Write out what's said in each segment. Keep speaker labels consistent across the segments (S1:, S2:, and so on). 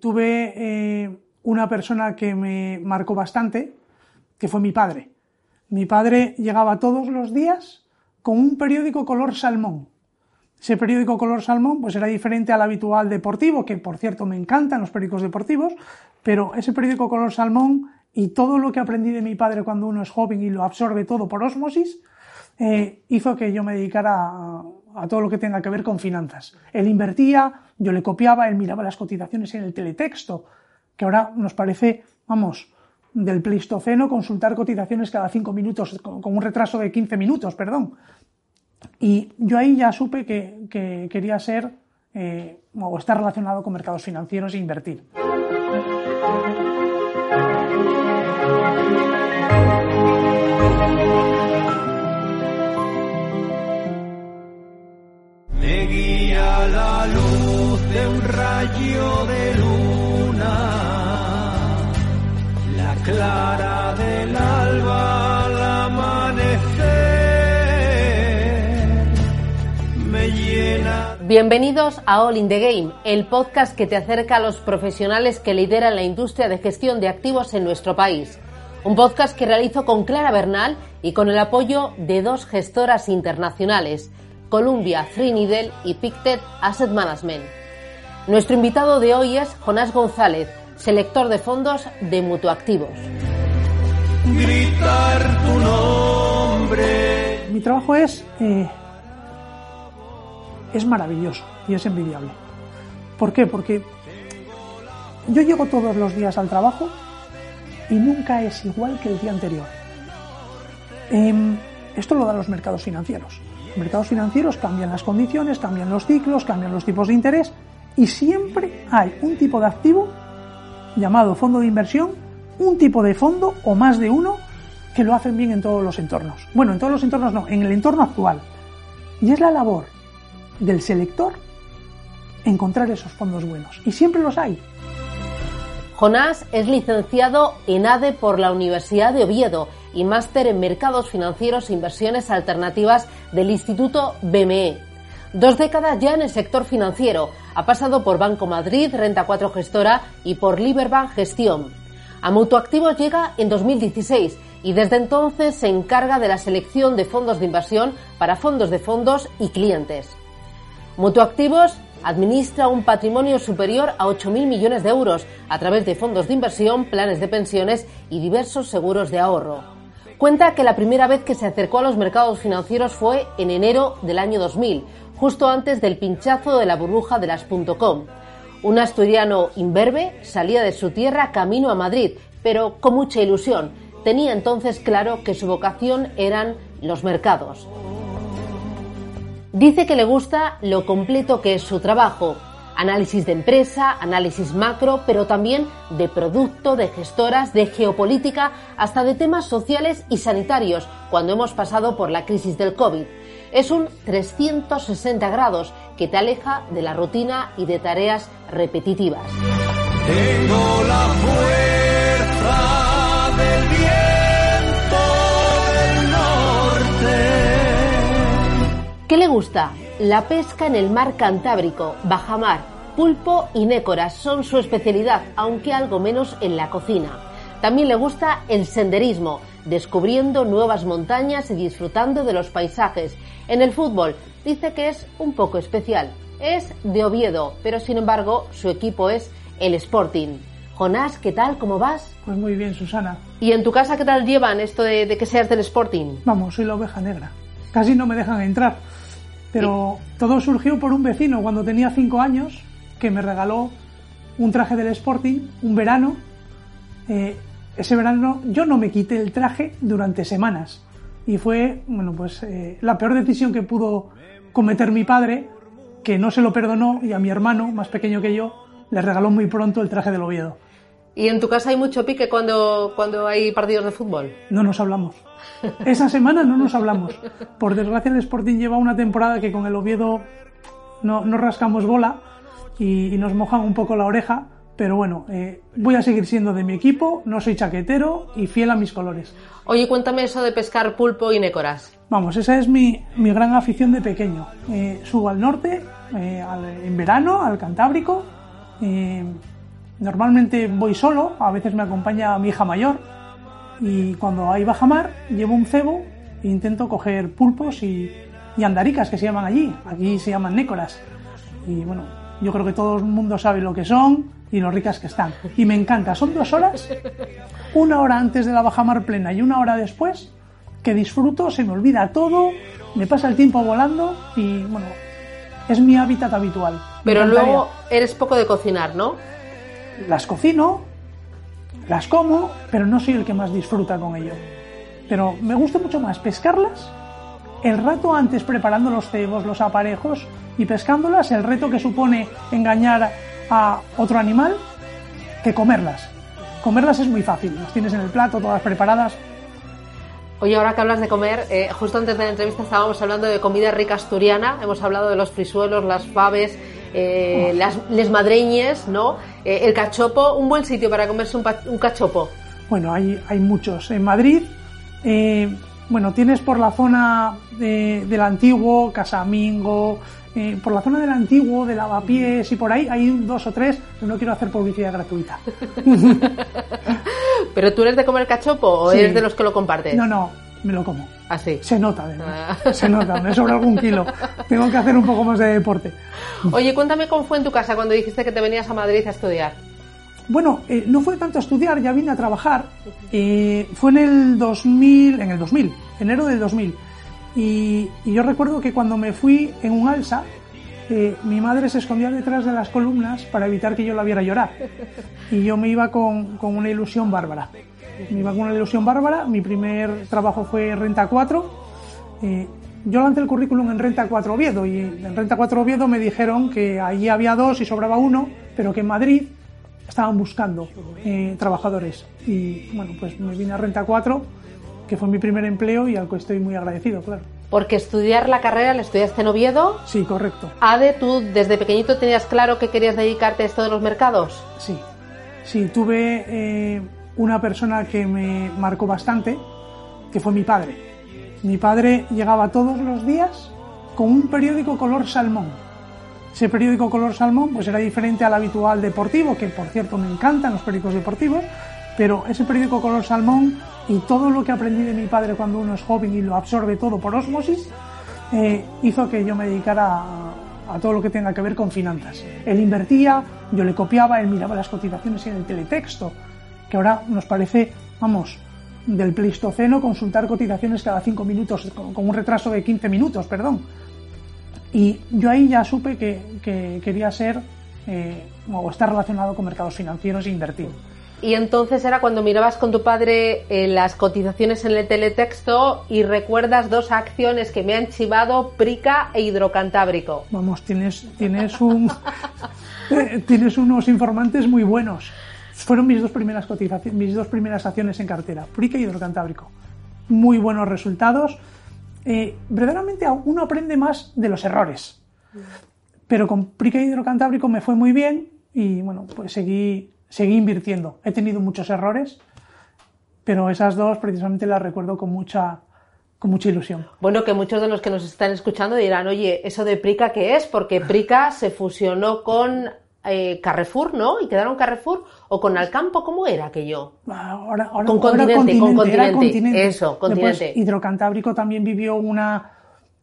S1: Tuve eh, una persona que me marcó bastante, que fue mi padre. Mi padre llegaba todos los días con un periódico color salmón. Ese periódico color salmón pues era diferente al habitual deportivo, que por cierto me encantan los periódicos deportivos, pero ese periódico color salmón y todo lo que aprendí de mi padre cuando uno es joven y lo absorbe todo por osmosis, eh, hizo que yo me dedicara a, a, todo lo que tenga que ver con finanzas. Él invertía, yo le copiaba, él miraba las cotizaciones en el teletexto, que ahora nos parece, vamos, del Pleistoceno consultar cotizaciones cada cinco minutos, con, con un retraso de 15 minutos, perdón. Y yo ahí ya supe que, que quería ser eh, o estar relacionado con mercados financieros e invertir.
S2: La luz de un rayo de luna, la clara del alba al amanecer, me llena.
S3: Bienvenidos a All in the Game, el podcast que te acerca a los profesionales que lideran la industria de gestión de activos en nuestro país. Un podcast que realizo con Clara Bernal y con el apoyo de dos gestoras internacionales, Columbia Threadneedle y Pictet Asset Management. Nuestro invitado de hoy es Jonás González, selector de fondos de Mutuactivos.
S2: Gritar tu nombre.
S1: Mi trabajo es, eh, es maravilloso y es envidiable. ¿Por qué? Porque yo llego todos los días al trabajo y nunca es igual que el día anterior. Eh, esto lo dan los mercados financieros. Mercados financieros cambian las condiciones, cambian los ciclos, cambian los tipos de interés y siempre hay un tipo de activo llamado fondo de inversión, un tipo de fondo o más de uno que lo hacen bien en todos los entornos. Bueno, en todos los entornos no, en el entorno actual. Y es la labor del selector encontrar esos fondos buenos. Y siempre los hay.
S3: Jonás es licenciado en ADE por la Universidad de Oviedo y máster en Mercados Financieros e Inversiones Alternativas del Instituto BME. Dos décadas ya en el sector financiero. Ha pasado por Banco Madrid, Renta 4 Gestora y por Liberbank Gestión. A Mutuactivos llega en 2016 y desde entonces se encarga de la selección de fondos de inversión para fondos de fondos y clientes. Mutuactivos administra un patrimonio superior a 8.000 millones de euros a través de fondos de inversión, planes de pensiones y diversos seguros de ahorro. Cuenta que la primera vez que se acercó a los mercados financieros fue en enero del año 2000, justo antes del pinchazo de la burbuja de las .com. Un asturiano imberbe salía de su tierra camino a Madrid, pero con mucha ilusión. Tenía entonces claro que su vocación eran los mercados. Dice que le gusta lo completo que es su trabajo. Análisis de empresa, análisis macro, pero también de producto, de gestoras, de geopolítica, hasta de temas sociales y sanitarios, cuando hemos pasado por la crisis del COVID. Es un 360 grados que te aleja de la rutina y de tareas repetitivas.
S2: Tengo la fuerza del viento del norte.
S3: ¿Qué le gusta? La pesca en el mar Cantábrico, bajamar, pulpo y nécoras son su especialidad, aunque algo menos en la cocina. También le gusta el senderismo, descubriendo nuevas montañas y disfrutando de los paisajes. En el fútbol dice que es un poco especial. Es de Oviedo, pero sin embargo su equipo es el Sporting. Jonás, ¿qué tal? ¿Cómo vas?
S1: Pues muy bien, Susana.
S3: ¿Y en tu casa qué tal llevan esto de, de que seas del Sporting?
S1: Vamos, soy la oveja negra. Casi no me dejan entrar. Pero todo surgió por un vecino cuando tenía cinco años que me regaló un traje del Sporting, un verano. Eh, ese verano yo no me quité el traje durante semanas. Y fue, bueno, pues eh, la peor decisión que pudo cometer mi padre, que no se lo perdonó, y a mi hermano, más pequeño que yo, le regaló muy pronto el traje del Oviedo.
S3: ¿Y en tu casa hay mucho pique cuando, cuando hay partidos de fútbol?
S1: No nos hablamos. Esa semana no nos hablamos. Por desgracia el Sporting lleva una temporada que con el Oviedo no, no rascamos bola y, y, nos mojan un poco la oreja. Pero bueno, eh, voy a seguir siendo de mi equipo, no soy chaquetero y fiel a mis colores.
S3: Oye, cuéntame eso de pescar pulpo y nécoras.
S1: Vamos, esa es mi, mi gran afición de pequeño. Eh, subo al norte, eh, al, en verano, al Cantábrico, Normalmente voy solo, a veces me acompaña mi hija mayor y cuando hay bajamar llevo un cebo e intento coger pulpos y, y andaricas que se llaman allí, aquí se llaman nécoras. Y bueno, yo creo que todo el mundo sabe lo que son y lo ricas que están. Y me encanta, son dos horas, una hora antes de la bajamar plena y una hora después, que disfruto, se me olvida todo, me pasa el tiempo volando y bueno, es mi hábitat habitual.
S3: Pero luego eres poco de cocinar, ¿no?
S1: las cocino, las como, pero no soy el que más disfruta con ello. Pero me gusta mucho más pescarlas, el rato antes preparando los cebos, los aparejos y pescándolas, el reto que supone engañar a otro animal, que comerlas. Comerlas es muy fácil, las tienes en el plato, todas preparadas.
S3: Oye, ahora que hablas de comer, eh, justo antes de la entrevista estábamos hablando de comida rica asturiana, hemos hablado de los frisuelos, las faves, eh, las les madreñes, ¿no? Eh, el cachopo, un buen sitio para comerse un, un cachopo.
S1: Bueno, hay, hay muchos. En Madrid, eh, bueno, tienes por la zona de- del antiguo, Casamingo, eh, por la zona del antiguo, de Lavapiés y por ahí hay dos o tres, pero no quiero hacer publicidad gratuita.
S3: ¿Pero tú eres de comer cachopo o
S1: Sí.
S3: eres de los que lo compartes?
S1: No, no, me lo como.
S3: Así.
S1: Se nota, además.
S3: Ah.
S1: Se nota, me sobra algún kilo. Tengo que hacer un poco más de deporte.
S3: Oye, cuéntame cómo fue en tu casa cuando dijiste que te venías a Madrid a estudiar.
S1: Bueno, eh, no fue tanto a estudiar, ya vine a trabajar. Eh, fue en el 2000, en el 2000, enero del 2000. Y, y yo recuerdo que cuando me fui en un alza, eh, mi madre se escondía detrás de las columnas para evitar que yo la viera llorar. Y yo me iba con, con una ilusión bárbara. Me iba con una ilusión bárbara. Mi primer trabajo fue Renta 4. Eh, yo lancé el currículum en Renta 4 Oviedo y en Renta 4 Oviedo me dijeron que allí había dos y sobraba uno, pero que en Madrid estaban buscando eh, trabajadores. Y bueno, pues me vine a Renta 4, que fue mi primer empleo y al que estoy muy agradecido, claro.
S3: Porque estudiar la carrera la estudiaste en Oviedo.
S1: Sí, correcto.
S3: Ade, ¿tú desde pequeñito tenías claro que querías dedicarte a esto de los mercados?
S1: Sí. Sí, tuve eh, una persona que me marcó bastante, que fue mi padre. Mi padre llegaba todos los días con un periódico color salmón. Ese periódico color salmón pues era diferente al habitual deportivo, que por cierto me encantan los periódicos deportivos, pero ese periódico color salmón y todo lo que aprendí de mi padre cuando uno es joven y lo absorbe todo por osmosis, eh, hizo que yo me dedicara a, a todo lo que tenga que ver con finanzas. Él invertía, yo le copiaba, él miraba las cotizaciones en el teletexto, que ahora nos parece, vamos, del Pleistoceno consultar cotizaciones cada cinco minutos, con, un retraso de 15 minutos, perdón. Y yo ahí ya supe que, que quería ser eh, o estar relacionado con mercados financieros e invertir.
S3: Y entonces era cuando mirabas con tu padre eh, las cotizaciones en el teletexto y recuerdas dos acciones que me han chivado, Prica e Hidrocantábrico.
S1: Vamos, tienes, tienes, un, tienes unos informantes muy buenos. Fueron mis dos primeras cotizaciones, mis dos primeras acciones en cartera, Prica y Hidrocantábrico. Muy buenos resultados. Eh, verdaderamente uno aprende más de los errores. Pero con Prica y Hidrocantábrico me fue muy bien y bueno, pues seguí, seguí invirtiendo. He tenido muchos errores, pero esas dos precisamente las recuerdo con mucha, con mucha ilusión.
S3: Bueno, que muchos de los que nos están escuchando dirán, oye, ¿eso de Prica qué es? Porque Prica se fusionó con eh, Carrefour, ¿no? ¿Y quedaron Carrefour? ¿O con Alcampo? ¿Cómo era aquello?
S1: Ahora, ahora,
S3: Con
S1: ahora
S3: continente, con
S1: era
S3: continente. Eso,
S1: Después,
S3: continente.
S1: Hidrocantábrico también vivió una,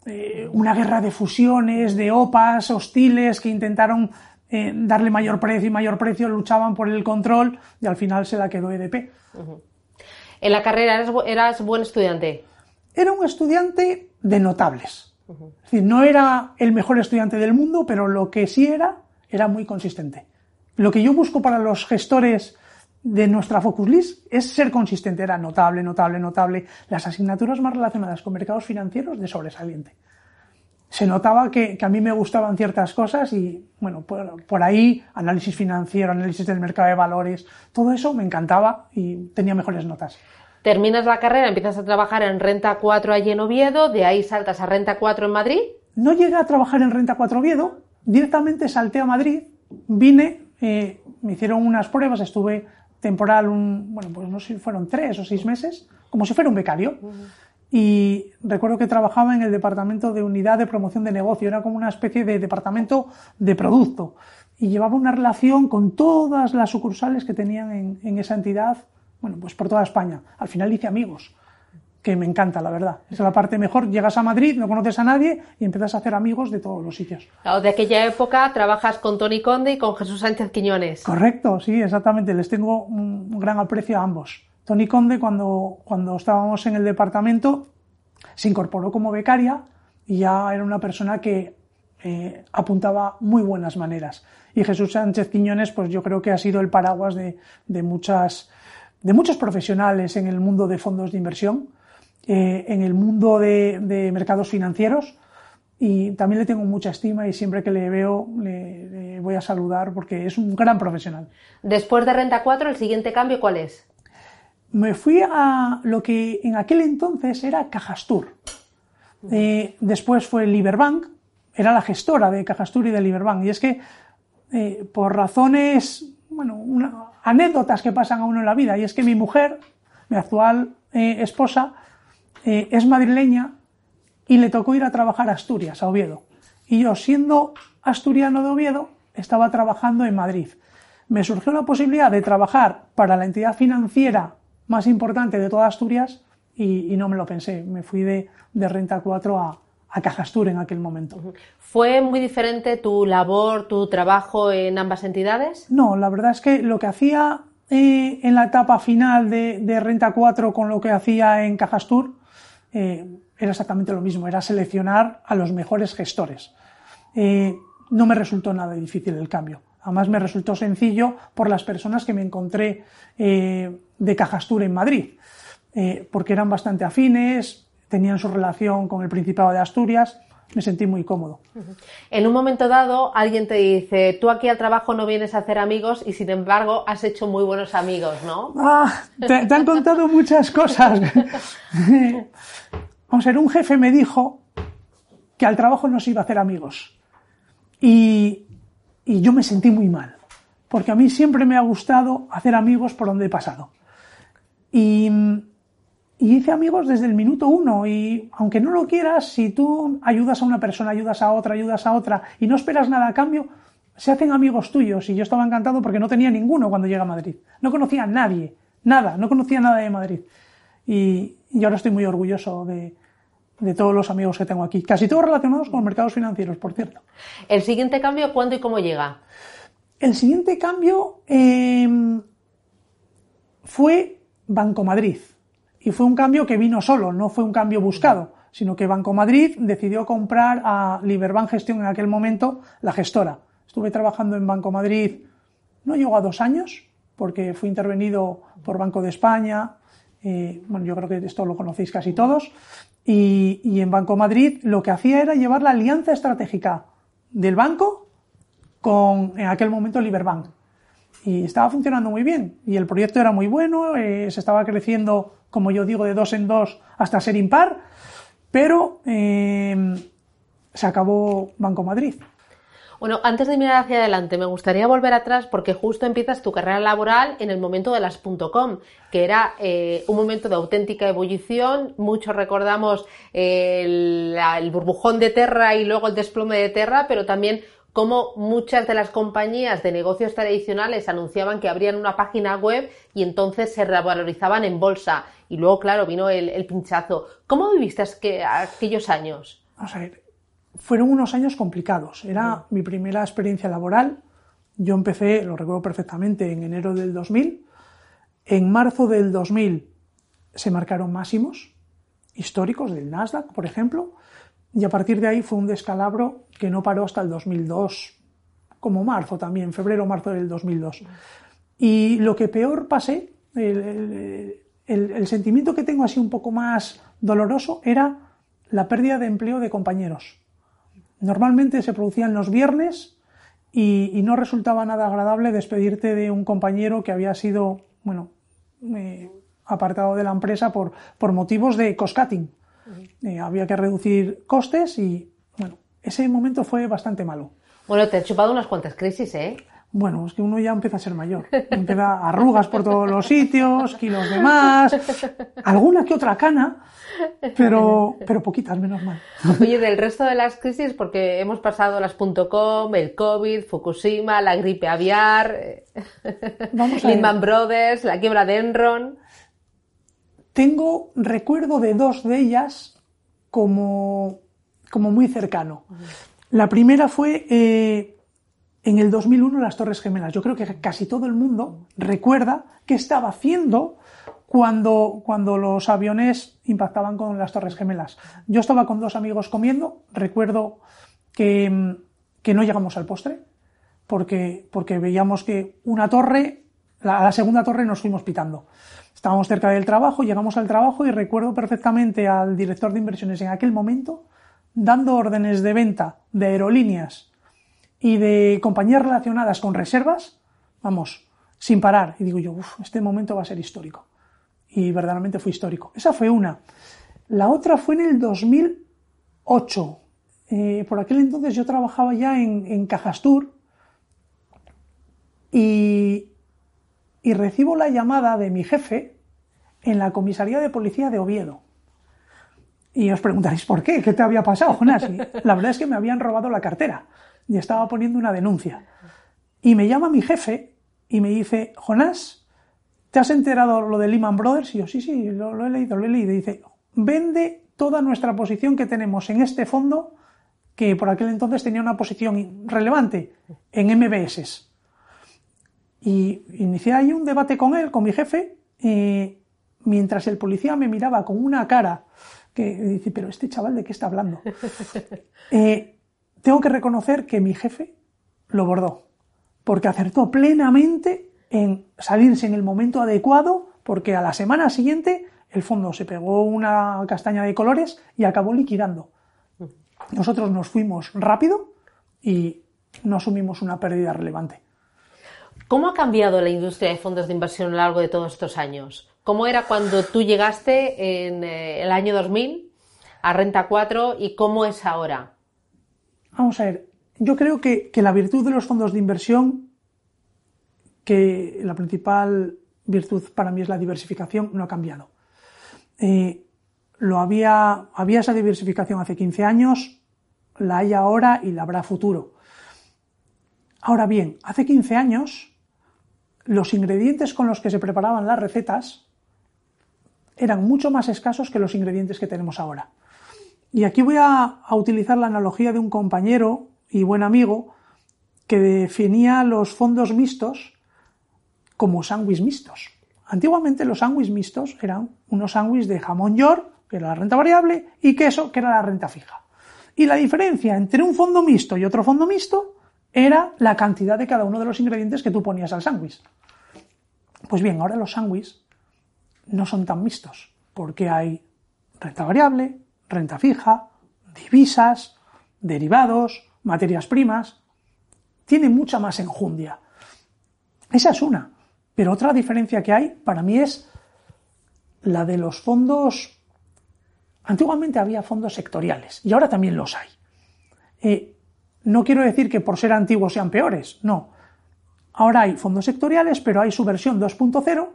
S1: eh, una guerra de fusiones, de OPAs hostiles que intentaron eh, darle mayor precio y mayor precio, luchaban por el control y al final se la quedó EDP.
S3: En la carrera eras, bu- eras buen estudiante.
S1: Era un estudiante de notables. Es decir, no era el mejor estudiante del mundo, pero lo que sí era, era muy consistente. Lo que yo busco para los gestores de nuestra Focus List es ser consistente. Era notable, notable, notable. Las asignaturas más relacionadas con mercados financieros de sobresaliente. Se notaba que, que a mí me gustaban ciertas cosas y, bueno, por, por ahí, análisis financiero, análisis del mercado de valores, todo eso me encantaba y tenía mejores notas.
S3: Terminas la carrera, empiezas a trabajar en Renta 4 allí en Oviedo, de ahí saltas a Renta 4 en Madrid.
S1: No llegué a trabajar en Renta 4 Oviedo, directamente salté a Madrid, vine, eh, me hicieron unas pruebas, estuve temporal, un, bueno, pues no sé si fueron tres o seis meses, como si fuera un becario. Y recuerdo que trabajaba en el departamento de unidad de promoción de negocio, era como una especie de departamento de producto. y llevaba una relación con todas las sucursales que tenían en, en esa entidad, bueno, pues por toda España. Al final hice amigos que me encanta, la verdad. Es la parte mejor. Llegas a Madrid, no conoces a nadie y empiezas a hacer amigos de todos los sitios.
S3: Claro, de aquella época trabajas con Tony Conde y con Jesús Sánchez Quiñones.
S1: Correcto, sí, exactamente. Les tengo un gran aprecio a ambos. Tony Conde, cuando, cuando estábamos en el departamento, se incorporó como becaria y ya era una persona que eh, apuntaba muy buenas maneras. Y Jesús Sánchez Quiñones, pues yo creo que ha sido el paraguas de, de muchas, de muchos profesionales en el mundo de fondos de inversión eh, en el mundo de, de, mercados financieros y también le tengo mucha estima y siempre que le veo le, le, voy a saludar porque es un gran profesional.
S3: Después de Renta 4, ¿el siguiente cambio cuál es?
S1: Me fui a lo que en aquel entonces era Cajastur. Eh, después fue Liberbank, era la gestora de Cajastur y de Liberbank. Y es que eh, por razones, bueno, una, anécdotas que pasan a uno en la vida, y es que mi mujer, mi actual eh, esposa, eh, es madrileña y le tocó ir a trabajar a Asturias, a Oviedo. Y yo, siendo asturiano de Oviedo, estaba trabajando en Madrid. Me surgió la posibilidad de trabajar para la entidad financiera más importante de toda Asturias y, y no me lo pensé. Me fui de, de Renta 4 a, a Cajastur en aquel momento.
S3: ¿Fue muy diferente tu labor, tu trabajo en ambas entidades?
S1: No, la verdad es que lo que hacía eh, en la etapa final de, de, Renta 4 con lo que hacía en Cajastur eh, era exactamente lo mismo, era seleccionar a los mejores gestores. Eh, no me resultó nada difícil el cambio. Además me resultó sencillo por las personas que me encontré eh, de Cajastur en Madrid, porque eran bastante afines, tenían su relación con el Principado de Asturias, me sentí muy cómodo.
S3: En un momento dado, alguien te dice, tú aquí al trabajo no vienes a hacer amigos y sin embargo has hecho muy buenos amigos, ¿no?
S1: Ah, te, te han contado muchas cosas. Vamos a ver, un jefe me dijo que al trabajo no se iba a hacer amigos. Y, y yo me sentí muy mal, porque a mí siempre me ha gustado hacer amigos por donde he pasado. Y, y hice amigos desde el minuto uno y aunque no lo quieras, si tú ayudas a una persona, ayudas a otra, ayudas a otra y no esperas nada a cambio, se hacen amigos tuyos y yo estaba encantado porque no tenía ninguno cuando llegué a Madrid. No conocía a nadie, nada, no conocía nada de Madrid. Y, y ahora estoy muy orgulloso de, de todos los amigos que tengo aquí, casi todos relacionados con los mercados financieros, por cierto.
S3: ¿El siguiente cambio cuándo y cómo llega?
S1: El siguiente cambio eh, fue Banco Madrid. Y fue un cambio que vino solo, no fue un cambio buscado, sino que Banco Madrid decidió comprar a Liberbank Gestión en aquel momento, la gestora. Estuve trabajando en Banco Madrid, no llegó a dos años, porque fui intervenido por Banco de España, eh, bueno, yo creo que esto lo conocéis casi todos, y, y, en Banco Madrid lo que hacía era llevar la alianza estratégica del banco con, en aquel momento, Liberbank. Y estaba funcionando muy bien. Y el proyecto era muy bueno, eh, se estaba creciendo, como yo digo, de dos en dos hasta ser impar, pero eh, se acabó Banco Madrid.
S3: Bueno, antes de mirar hacia adelante, me gustaría volver atrás porque justo empiezas tu carrera laboral en el momento de las .com, que era eh, un momento de auténtica ebullición. Muchos recordamos el, el, burbujón de Terra y luego el desplome de Terra, pero también cómo muchas de las compañías de negocios tradicionales anunciaban que abrían una página web y entonces se revalorizaban en bolsa. Y luego, claro, vino el, el pinchazo. ¿Cómo viviste aquellos años?
S1: Vamos a ver fueron unos años complicados. Era mi primera experiencia laboral. Yo empecé, lo recuerdo perfectamente, en enero del 2000. En marzo del 2000 se marcaron máximos históricos del Nasdaq, por ejemplo, y a partir de ahí fue un descalabro que no paró hasta el 2002, como marzo también, febrero marzo del 2002. Y lo que peor pasé, el, sentimiento que tengo así un poco más doloroso era la pérdida de empleo de compañeros Normalmente se producían los viernes y, y, no resultaba nada agradable despedirte de un compañero que había sido, bueno, eh, apartado de la empresa por, por motivos de cost-cutting. Eh, había que reducir costes y, bueno, ese momento fue bastante malo.
S3: Bueno, te has chupado unas cuantas crisis, ¿eh?
S1: Bueno, es que uno ya empieza a ser mayor. Empieza arrugas por todos los sitios, kilos de más, alguna que otra cana, pero, pero poquitas, menos mal.
S3: Oye, del resto de las crisis, porque hemos pasado las .com, el COVID, Fukushima, la gripe aviar,
S1: Vamos a ver.
S3: Lehman Brothers, la quiebra de Enron.
S1: Tengo recuerdo de dos de ellas como, como muy cercano. La primera fue eh, en el 2001 las Torres Gemelas. Yo creo que casi todo el mundo recuerda qué estaba haciendo cuando, cuando los aviones impactaban con las Torres Gemelas. Yo estaba con dos amigos comiendo, recuerdo que, que no llegamos al postre, porque, porque veíamos que una torre, a la segunda torre nos fuimos pitando. Estábamos cerca del trabajo, llegamos al trabajo y recuerdo perfectamente al director de inversiones en aquel momento dando órdenes de venta de aerolíneas y de compañías relacionadas con reservas, vamos, sin parar. Y digo yo, uff, este momento va a ser histórico. Y verdaderamente fue histórico. Esa fue una. La otra fue en el 2008. Eh, por aquel entonces yo trabajaba ya en, en Cajastur y, y recibo la llamada de mi jefe en la comisaría de policía de Oviedo. Y os preguntaréis, ¿por qué? ¿Qué te había pasado, Jonás? Y la verdad es que me habían robado la cartera y estaba poniendo una denuncia. Y me llama mi jefe y me dice, Jonás, ¿te has enterado lo de Lehman Brothers? Y yo, sí, sí, lo, lo he leído, lo he leído. Y dice, vende toda nuestra posición que tenemos en este fondo, que por aquel entonces tenía una posición relevante en MBS. Y inicié ahí un debate con él, con mi jefe, eh, mientras el policía me miraba con una cara que dice, pero este chaval de qué está hablando. Eh, tengo que reconocer que mi jefe lo bordó, porque acertó plenamente en salirse en el momento adecuado, porque a la semana siguiente el fondo se pegó una castaña de colores y acabó liquidando. Nosotros nos fuimos rápido y no asumimos una pérdida relevante.
S3: ¿Cómo ha cambiado la industria de fondos de inversión a lo largo de todos estos años? ¿Cómo era cuando tú llegaste en eh, el año 2000 a Renta 4 y cómo es ahora?
S1: Vamos a ver, yo creo que, que la virtud de los fondos de inversión, que la principal virtud para mí es la diversificación, no ha cambiado. Eh, lo había, había esa diversificación hace 15 años, la hay ahora y la habrá futuro. Ahora bien, hace 15 años los ingredientes con los que se preparaban las recetas eran mucho más escasos que los ingredientes que tenemos ahora. Y aquí voy a, utilizar la analogía de un compañero y buen amigo que definía los fondos mixtos como sándwiches mixtos. Antiguamente los sándwiches mixtos eran unos sándwiches de jamón york, que era la renta variable, y queso, que era la renta fija. Y la diferencia entre un fondo mixto y otro fondo mixto era la cantidad de cada uno de los ingredientes que tú ponías al sándwich. Pues bien, ahora los sándwiches no son tan mixtos, porque hay renta variable, renta fija, divisas, derivados, materias primas. Tiene mucha más enjundia. Esa es una. Pero otra diferencia que hay para mí es la de los fondos. Antiguamente había fondos sectoriales y ahora también los hay. Eh, no quiero decir que por ser antiguos sean peores, no. Ahora hay fondos sectoriales, pero hay su versión 2.0,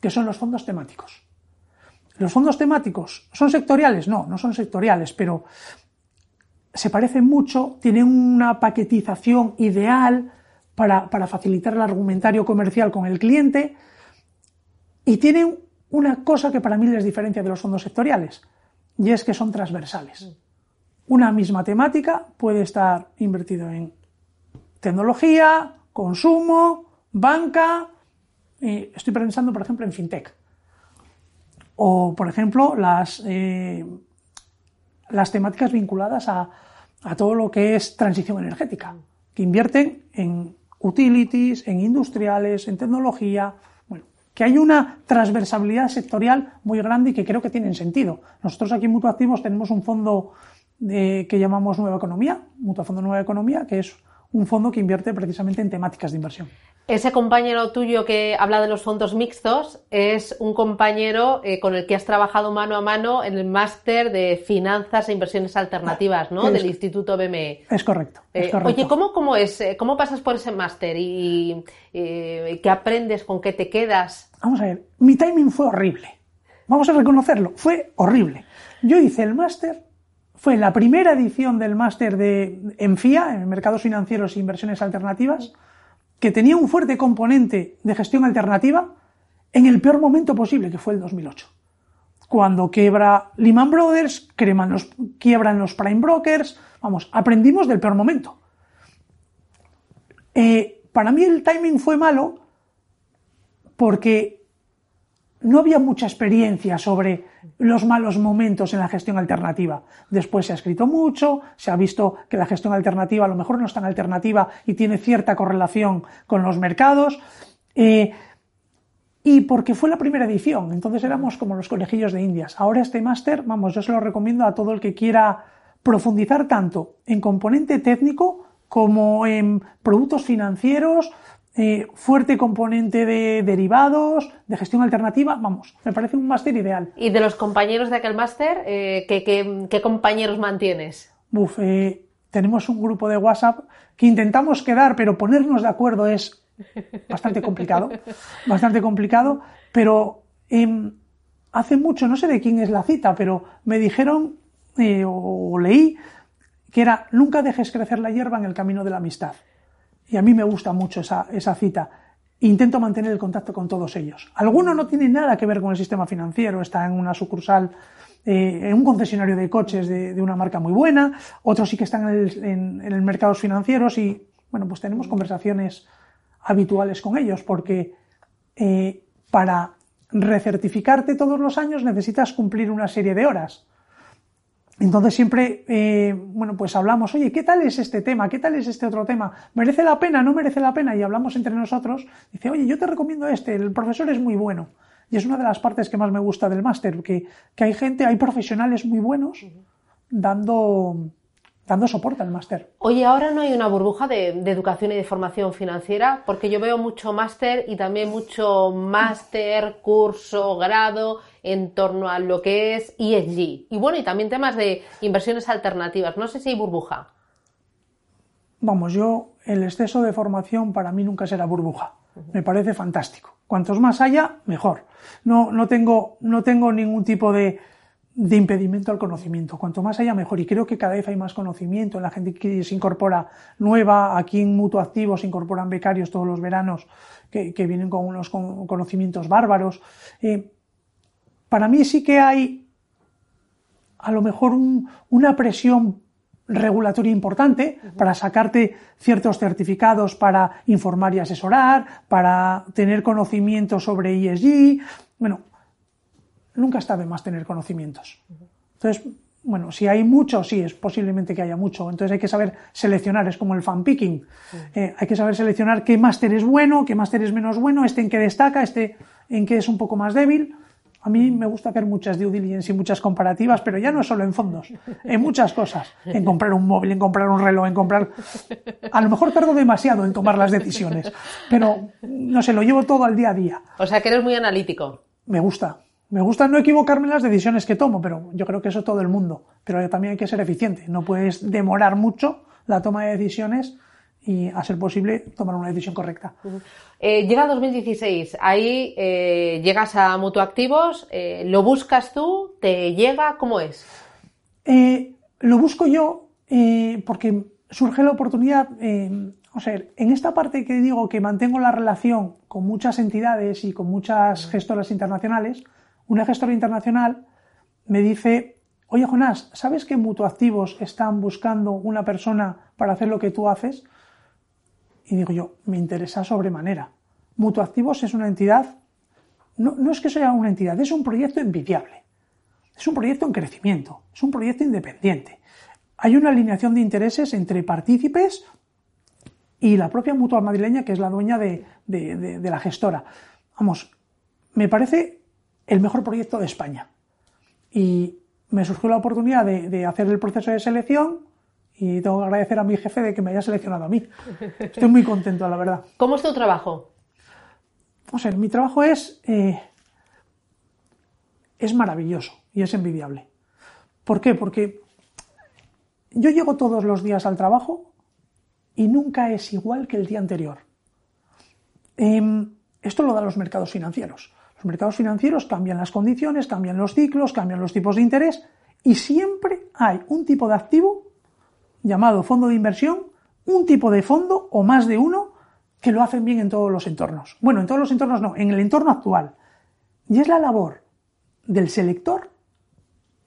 S1: que son los fondos temáticos. ¿Los fondos temáticos son sectoriales? No, no son sectoriales, pero se parecen mucho, tienen una paquetización ideal para, para, facilitar el argumentario comercial con el cliente y tienen una cosa que para mí les diferencia de los fondos sectoriales, y es que son transversales. Una misma temática puede estar invertido en tecnología, consumo, banca, eh, estoy pensando, por ejemplo, en fintech. O, por ejemplo, las, eh, las temáticas vinculadas a, a, todo lo que es transición energética, que invierten en utilities, en industriales, en tecnología. Bueno, que hay una transversalidad sectorial muy grande y que creo que tienen sentido. Nosotros aquí en Mutuactivos tenemos un fondo de, que llamamos Nueva Economía, Mutuafondo Nueva Economía, que es un fondo que invierte precisamente en temáticas de inversión.
S3: Ese compañero tuyo que habla de los fondos mixtos es un compañero eh, con el que has trabajado mano a mano en el máster de finanzas e inversiones alternativas, ¿no?
S1: Es-
S3: Del Instituto BME.
S1: Es correcto. es
S3: Eh, oye, ¿cómo, ¿cómo es? Eh, ¿Cómo pasas por ese máster? ¿Y qué aprendes? ¿Con qué te quedas?
S1: Vamos a ver, mi timing fue horrible. Vamos a reconocerlo, fue horrible. Yo hice el máster, fue la primera edición del máster de en FIA, en Mercados Financieros e Inversiones Alternativas, que tenía un fuerte componente de gestión alternativa en el peor momento posible, que fue el 2008. Cuando quiebra Lehman Brothers, los- quiebran los prime brokers, vamos, aprendimos del peor momento. Eh, para mí el timing fue malo porque no había mucha experiencia sobre los malos momentos en la gestión alternativa. Después se ha escrito mucho, se ha visto que la gestión alternativa a lo mejor no es tan alternativa y tiene cierta correlación con los mercados. Eh, y porque fue la primera edición, entonces éramos como los conejillos de Indias. Ahora este máster, vamos, yo se lo recomiendo a todo el que quiera profundizar tanto en componente técnico como en productos financieros, eh, fuerte componente de derivados, de gestión alternativa, vamos, me parece un máster ideal.
S3: Y de los compañeros de aquel máster, eh, ¿qué, qué, qué compañeros mantienes?
S1: Uf, eh, tenemos un grupo de WhatsApp que intentamos quedar, pero ponernos de acuerdo es bastante complicado, bastante complicado, pero em, hace mucho, no sé de quién es la cita, pero me dijeron o leí que era nunca dejes crecer la hierba en el camino de la amistad. Y a mí me gusta mucho esa, esa cita. Intento mantener el contacto con todos ellos. Alguno no tiene nada que ver con el sistema financiero, está en una sucursal, eh, en un concesionario de coches de, una marca muy buena, otros sí que están en el, en, en mercados financieros y, bueno, pues tenemos conversaciones habituales con ellos, porque eh, para recertificarte todos los años necesitas cumplir una serie de horas. Entonces siempre, eh, bueno, pues hablamos, oye, ¿qué tal es este tema? ¿Qué tal es este otro tema? ¿Merece la pena? ¿No merece la pena? Y hablamos entre nosotros. Dice, oye, yo te recomiendo este, el profesor es muy bueno. Y es una de las partes que más me gusta del máster, que, que hay gente, hay profesionales muy buenos dando, dando soporte al máster.
S3: Oye, ahora no hay una burbuja de, de, educación y de formación financiera, porque yo veo mucho máster y también mucho máster, curso, grado en torno a lo que es ESG. Y bueno, y también temas de inversiones alternativas. No sé si hay burbuja.
S1: Vamos, yo, el exceso de formación para mí nunca será burbuja. Me parece fantástico. Cuantos más haya, mejor. No, no, tengo, no tengo ningún tipo de, de impedimento al conocimiento. Cuanto más haya, mejor. Y creo que cada vez hay más conocimiento. La gente que se incorpora nueva, aquí en Mutuo Activo se incorporan becarios todos los veranos que, que vienen con unos con conocimientos bárbaros. Eh, para mí sí que hay a lo mejor un, una presión regulatoria importante para sacarte ciertos certificados para informar y asesorar, para tener conocimiento sobre ESG. Bueno, nunca está de más tener conocimientos. Entonces, bueno, si hay mucho, sí, es posiblemente que haya mucho. Entonces hay que saber seleccionar, es como el fan picking. Eh, hay que saber seleccionar qué máster es bueno, qué máster es menos bueno, este en qué destaca, este en qué es un poco más débil. A mí me gusta hacer muchas due diligence y muchas comparativas, pero ya no solo en fondos, en muchas cosas. En comprar un móvil, en comprar un reloj, en comprar... A lo mejor tardo demasiado en tomar las decisiones, pero no sé, lo llevo todo al día a día.
S3: O sea que eres muy analítico.
S1: Me gusta. Me gusta no equivocarme en las decisiones que tomo, pero yo creo que eso todo el mundo. Pero también hay que ser eficiente. No puedes demorar mucho la toma de decisiones y, a ser posible, tomar una decisión correcta.
S3: Uh -huh. eh, llega 2016, ahí eh, llegas a Mutuactivos, eh, ¿lo buscas tú? ¿Te llega? ¿Cómo es?
S1: Eh, lo busco yo porque surge la oportunidad, o sea, en esta parte que digo que mantengo la relación con muchas entidades y con muchas gestoras internacionales, una gestora internacional me dice, oye Jonás, ¿sabes que Mutuactivos están buscando una persona para hacer lo que tú haces? Y digo yo, me interesa sobremanera. Mutuactivos es una entidad, no, no, es que sea una entidad, es un proyecto envidiable. Es un proyecto en crecimiento, es un proyecto independiente. Hay una alineación de intereses entre partícipes y la propia mutua madrileña, que es la dueña de, de, de, de la gestora. Vamos, me parece el mejor proyecto de España. Y me surgió la oportunidad de, de hacer el proceso de selección Y tengo que agradecer a mi jefe de que me haya seleccionado a mí. Estoy muy contento, la verdad.
S3: ¿Cómo es tu trabajo?
S1: O sea, mi trabajo es, eh, es maravilloso y es envidiable. ¿Por qué? Porque yo llego todos los días al trabajo y nunca es igual que el día anterior. Em, esto lo dan los mercados financieros. Los mercados financieros cambian las condiciones, cambian los ciclos, cambian los tipos de interés y siempre hay un tipo de activo llamado fondo de inversión, un tipo de fondo o más de uno que lo hacen bien en todos los entornos. Bueno, en todos los entornos no, en el entorno actual. Y es la labor del selector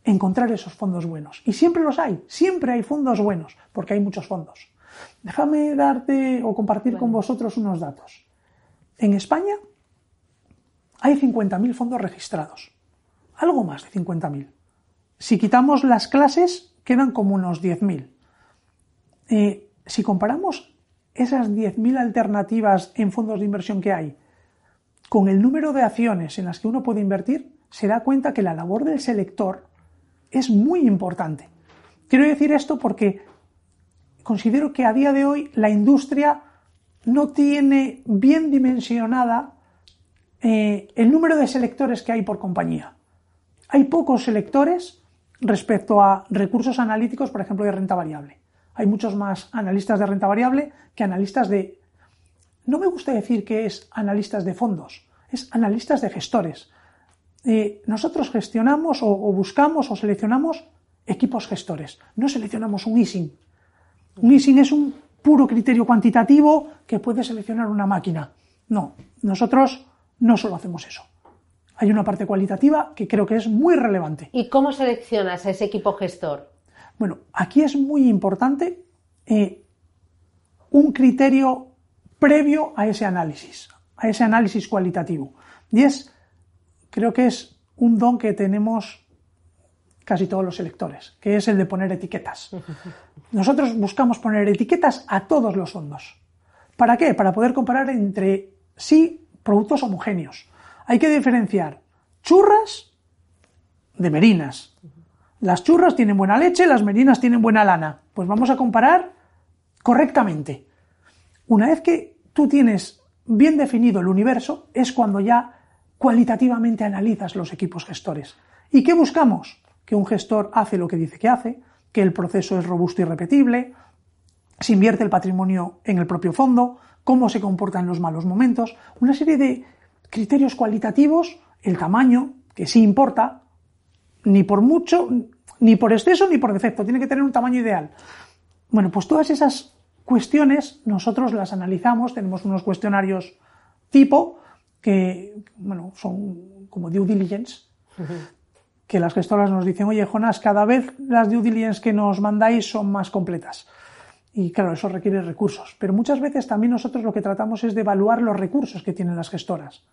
S1: encontrar esos fondos buenos. Y siempre los hay, siempre hay fondos buenos, porque hay muchos fondos. Déjame darte o compartir con vosotros unos datos. En España hay 50.000 fondos registrados, algo más de 50.000. Si quitamos las clases, quedan como unos 10.000. Eh, si comparamos esas 10.000 alternativas en fondos de inversión que hay con el número de acciones en las que uno puede invertir, se da cuenta que la labor del selector es muy importante. Quiero decir esto porque considero que a día de hoy la industria no tiene bien dimensionada eh, el número de selectores que hay por compañía. Hay pocos selectores respecto a recursos analíticos, por ejemplo, de renta variable. Hay muchos más analistas de renta variable que analistas de... No me gusta decir que es analistas de fondos, es analistas de gestores. Eh, nosotros gestionamos o, buscamos o seleccionamos equipos gestores, no seleccionamos un easing. Un easing es un puro criterio cuantitativo que puede seleccionar una máquina. No, nosotros no solo hacemos eso. Hay una parte cualitativa que creo que es muy relevante.
S3: ¿Y cómo seleccionas a ese equipo gestor?
S1: Bueno, aquí es muy importante eh, un criterio previo a ese análisis, a ese análisis cualitativo. Y es creo que es un don que tenemos casi todos los electores, que es el de poner etiquetas. Nosotros buscamos poner etiquetas a todos los fondos. ¿Para qué? Para poder comparar entre sí productos homogéneos. Hay que diferenciar churras de merinas. Las churras tienen buena leche, las merinas tienen buena lana. Pues vamos a comparar correctamente. Una vez que tú tienes bien definido el universo, es cuando ya cualitativamente analizas los equipos gestores. ¿Y qué buscamos? Que un gestor hace lo que dice que hace, que el proceso es robusto y repetible, se invierte el patrimonio en el propio fondo, cómo se comporta en los malos momentos, una serie de criterios cualitativos, el tamaño, que sí importa, ni por mucho, ni por exceso, ni por defecto, tiene que tener un tamaño ideal. Bueno, pues todas esas cuestiones nosotros las analizamos, tenemos unos cuestionarios tipo, que, bueno, son como due diligence, que las gestoras nos dicen, oye, Jonas, cada vez las due diligence que nos mandáis son más completas. Y claro, eso requiere recursos. Pero muchas veces también nosotros lo que tratamos es de evaluar los recursos que tienen las gestoras.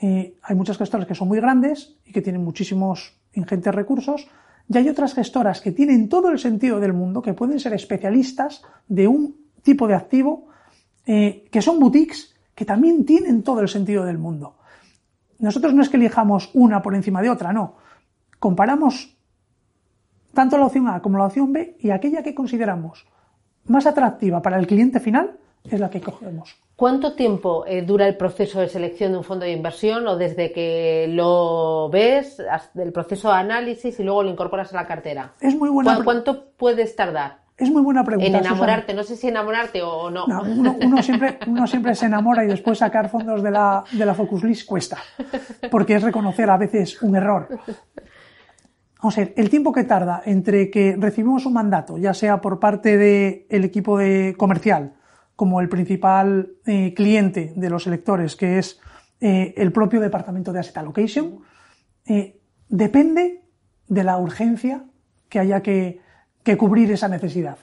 S1: Eh, hay muchas gestoras que son muy grandes y que tienen muchísimos ingentes recursos, y hay otras gestoras que tienen todo el sentido del mundo, que pueden ser especialistas de un tipo de activo, eh, que son boutiques que también tienen todo el sentido del mundo. Nosotros no es que elijamos una por encima de otra, no. Comparamos tanto la opción A como la opción B y aquella que consideramos más atractiva para el cliente final es la que cogemos.
S3: ¿Cuánto tiempo eh, dura el proceso de selección de un fondo de inversión o desde que lo ves, el proceso de análisis y luego lo incorporas a la cartera?
S1: Es muy buena.
S3: ¿Cuánto puedes tardar?
S1: Es muy buena pregunta.
S3: En enamorarte, no sé si enamorarte o no.
S1: uno, siempre, uno siempre se enamora y después sacar fondos de la, de la Focus List cuesta, porque es reconocer a veces un error. Vamos a ver, el tiempo que tarda entre que recibimos un mandato, ya sea por parte del equipo de comercial, como el principal eh, cliente de los electores, que es eh, el propio departamento de Asset Allocation, eh, depende de la urgencia que haya que, que cubrir esa necesidad.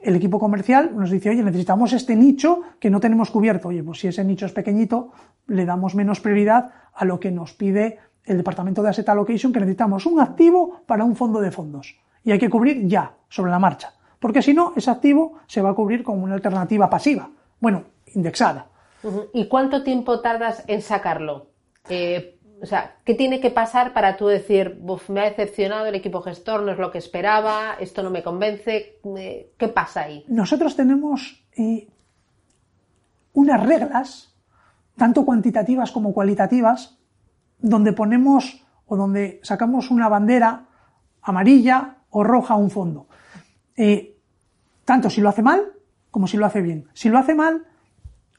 S1: El equipo comercial nos dice, oye, necesitamos este nicho que no tenemos cubierto. Oye, pues si ese nicho es pequeñito, le damos menos prioridad a lo que nos pide el departamento de Asset Allocation, que necesitamos un activo para un fondo de fondos. Y hay que cubrir ya, sobre la marcha. Porque si no, ese activo se va a cubrir como una alternativa pasiva. Bueno, indexada.
S3: ¿Y cuánto tiempo tardas en sacarlo? Eh, O sea, ¿qué tiene que pasar para tú decir, me ha decepcionado el equipo gestor, no es lo que esperaba, esto no me convence? Eh, ¿Qué pasa ahí?
S1: Nosotros tenemos eh, unas reglas, tanto cuantitativas como cualitativas, donde ponemos o donde sacamos una bandera amarilla o roja a un fondo. Eh, tanto si lo hace mal como si lo hace bien. Si lo hace mal,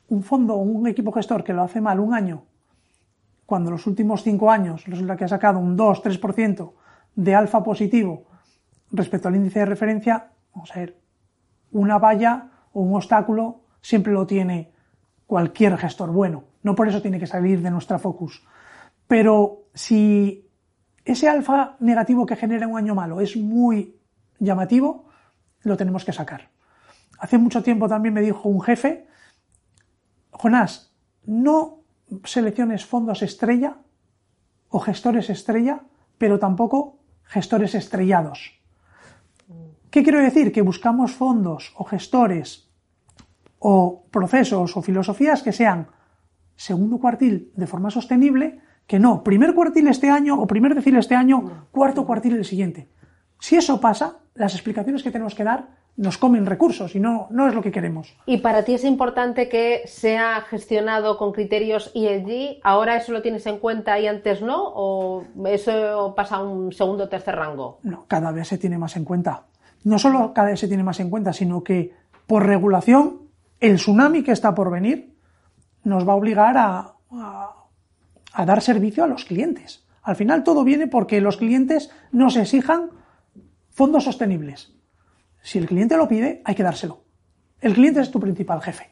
S1: un fondo o un equipo gestor que lo hace mal un año cuando los últimos cinco años resulta que ha sacado un 2-3% de alfa positivo respecto al índice de referencia, vamos a ver, una valla o un obstáculo siempre lo tiene cualquier gestor bueno. No por eso tiene que salir de nuestra focus. Pero si ese alfa negativo que genera un año malo es muy llamativo, lo tenemos que sacar. Hace mucho tiempo también me dijo un jefe, Jonás, no selecciones fondos estrella o gestores estrella, pero tampoco gestores estrellados. ¿Qué quiero decir? Que buscamos fondos o gestores o procesos o filosofías que sean segundo cuartil de forma sostenible, que no, primer cuartil este año o primer decil este año, cuarto cuartil el siguiente. Si eso pasa, las explicaciones que tenemos que dar nos comen recursos y no, no es lo que queremos.
S3: ¿Y para ti es importante que sea gestionado con criterios ESG? ¿Ahora eso lo tienes en cuenta y antes no? ¿O eso pasa a un segundo o tercer rango?
S1: No, cada vez se tiene más en cuenta. No solo cada vez se tiene más en cuenta, sino que por regulación el tsunami que está por venir nos va a obligar a, a dar servicio a los clientes. Al final todo viene porque los clientes nos exijan fondos sostenibles. Si el cliente lo pide, hay que dárselo. El cliente es tu principal jefe.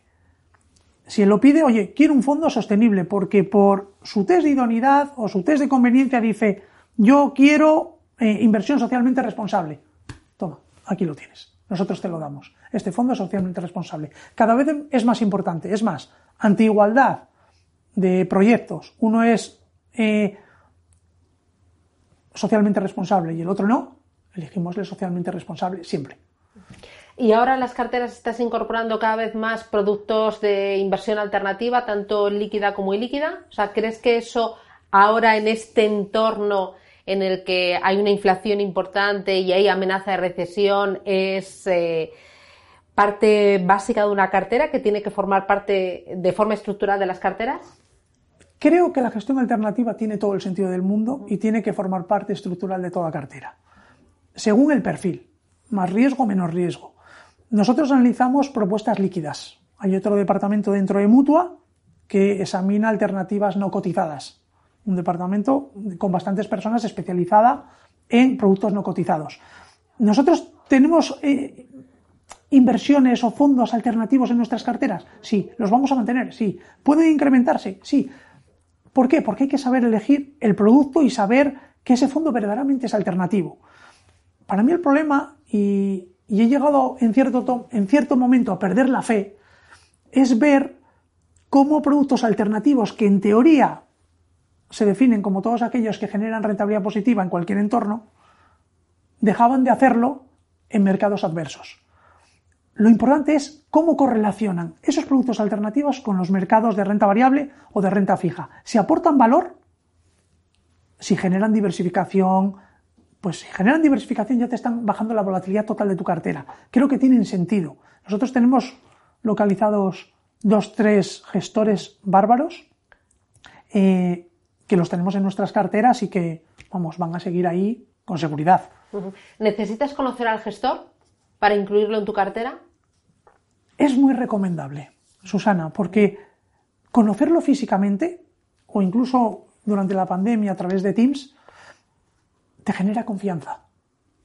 S1: Si él lo pide, oye, quiero un fondo sostenible porque por su test de idoneidad o su test de conveniencia dice, yo quiero eh, inversión socialmente responsable. Toma, aquí lo tienes. Nosotros te lo damos. Este fondo es socialmente responsable. Cada vez es más importante. Es más, ante igualdad de proyectos, uno es eh, socialmente responsable y el otro no, elegimos el socialmente responsable siempre.
S3: Y ahora en las carteras estás incorporando cada vez más productos de inversión alternativa, tanto líquida como ilíquida. O sea, ¿crees que eso ahora en este entorno en el que hay una inflación importante y hay amenaza de recesión es eh, parte básica de una cartera que tiene que formar parte de forma estructural de las carteras?
S1: Creo que la gestión alternativa tiene todo el sentido del mundo y tiene que formar parte estructural de toda cartera, según el perfil más riesgo, menos riesgo. Nosotros analizamos propuestas líquidas. Hay otro departamento dentro de Mutua que examina alternativas no cotizadas. Un departamento con bastantes personas especializada en productos no cotizados. Nosotros tenemos eh, inversiones o fondos alternativos en nuestras carteras. Sí. ¿Los vamos a mantener? Sí. ¿Pueden incrementarse? Sí. ¿Por qué? Porque hay que saber elegir el producto y saber que ese fondo verdaderamente es alternativo. Para mí el problema y, he llegado en cierto, en cierto momento a perder la fe, es ver cómo productos alternativos que en teoría se definen como todos aquellos que generan rentabilidad positiva en cualquier entorno, dejaban de hacerlo en mercados adversos. Lo importante es cómo correlacionan esos productos alternativos con los mercados de renta variable o de renta fija. Si aportan valor, si generan diversificación, pues si generan diversificación ya te están bajando la volatilidad total de tu cartera. Creo que tienen sentido. Nosotros tenemos localizados dos, tres gestores bárbaros eh, que los tenemos en nuestras carteras y que, vamos, van a seguir ahí con seguridad.
S3: ¿Necesitas conocer al gestor para incluirlo en tu cartera?
S1: Es muy recomendable, Susana, porque conocerlo físicamente o incluso durante la pandemia a través de Teams te genera confianza.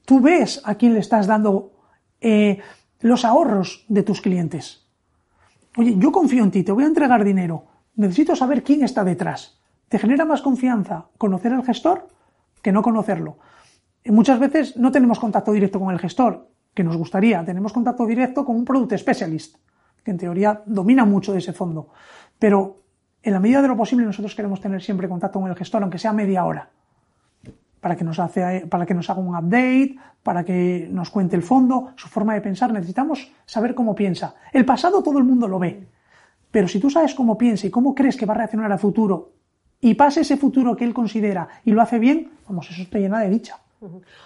S1: Tú ves a quién le estás dando eh, los ahorros de tus clientes. Oye, yo confío en ti, te voy a entregar dinero. Necesito saber quién está detrás. Te genera más confianza conocer al gestor que no conocerlo. Y muchas veces no tenemos contacto directo con el gestor, que nos gustaría. Tenemos contacto directo con un product specialist, que en teoría domina mucho de ese fondo. Pero en la medida de lo posible nosotros queremos tener siempre contacto con el gestor, aunque sea media hora para que nos, para que nos haga un update, para que nos cuente el fondo, su forma de pensar. Necesitamos saber cómo piensa. El pasado todo el mundo lo ve, pero si tú sabes cómo piensa y cómo crees que va a reaccionar a futuro y pase ese futuro que él considera y lo hace bien, vamos, eso te llena de dicha.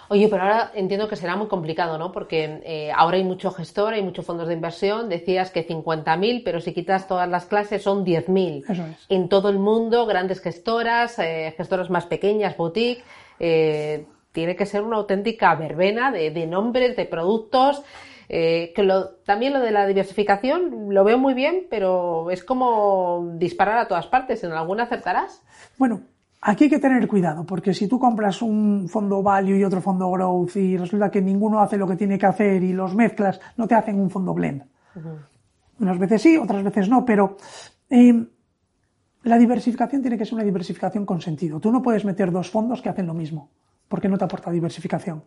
S3: Oye, pero ahora entiendo que será muy complicado, ¿no? Porque eh, ahora hay mucho gestor, hay muchos fondos de inversión. Decías que 50.000, pero si quitas todas las clases son 10.000.
S1: Eso es.
S3: En todo el mundo, grandes gestoras, eh, gestoras más pequeñas, boutique. Eh, tiene que ser una auténtica verbena de, de nombres, de productos. Eh, que lo, también lo de la diversificación lo veo muy bien, pero es como disparar a todas partes. ¿En alguna acertarás?
S1: Bueno, Aquí hay que tener cuidado, porque si tú compras un fondo value y otro fondo growth y resulta que ninguno hace lo que tiene que hacer y los mezclas, no te hacen un fondo blend. Unas veces sí, otras veces no, pero eh, la diversificación tiene que ser una diversificación con sentido. Tú no puedes meter dos fondos que hacen lo mismo, porque no te aporta diversificación.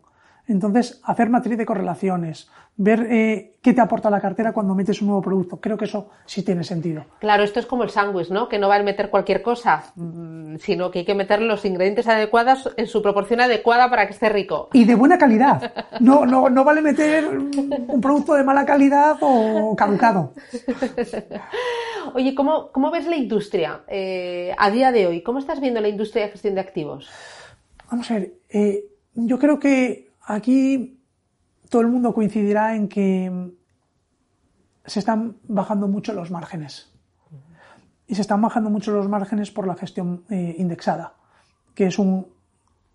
S1: Entonces, hacer matriz de correlaciones, ver eh, qué te aporta la cartera cuando metes un nuevo producto, creo que eso sí tiene sentido.
S3: Claro, esto es como el sándwich, ¿no? Que no va a meter cualquier cosa, mm, sino que hay que meter los ingredientes adecuados en su proporción adecuada para que esté rico.
S1: Y de buena calidad. No, no, no vale meter un producto de mala calidad o caducado.
S3: Oye, ¿cómo, cómo ves la industria eh, a día de hoy? ¿Cómo estás viendo la industria de gestión de activos?
S1: Vamos a ver, eh, yo creo que Aquí todo el mundo coincidirá en que se están bajando mucho los márgenes. Y se están bajando mucho los márgenes por la gestión eh, indexada, que es un,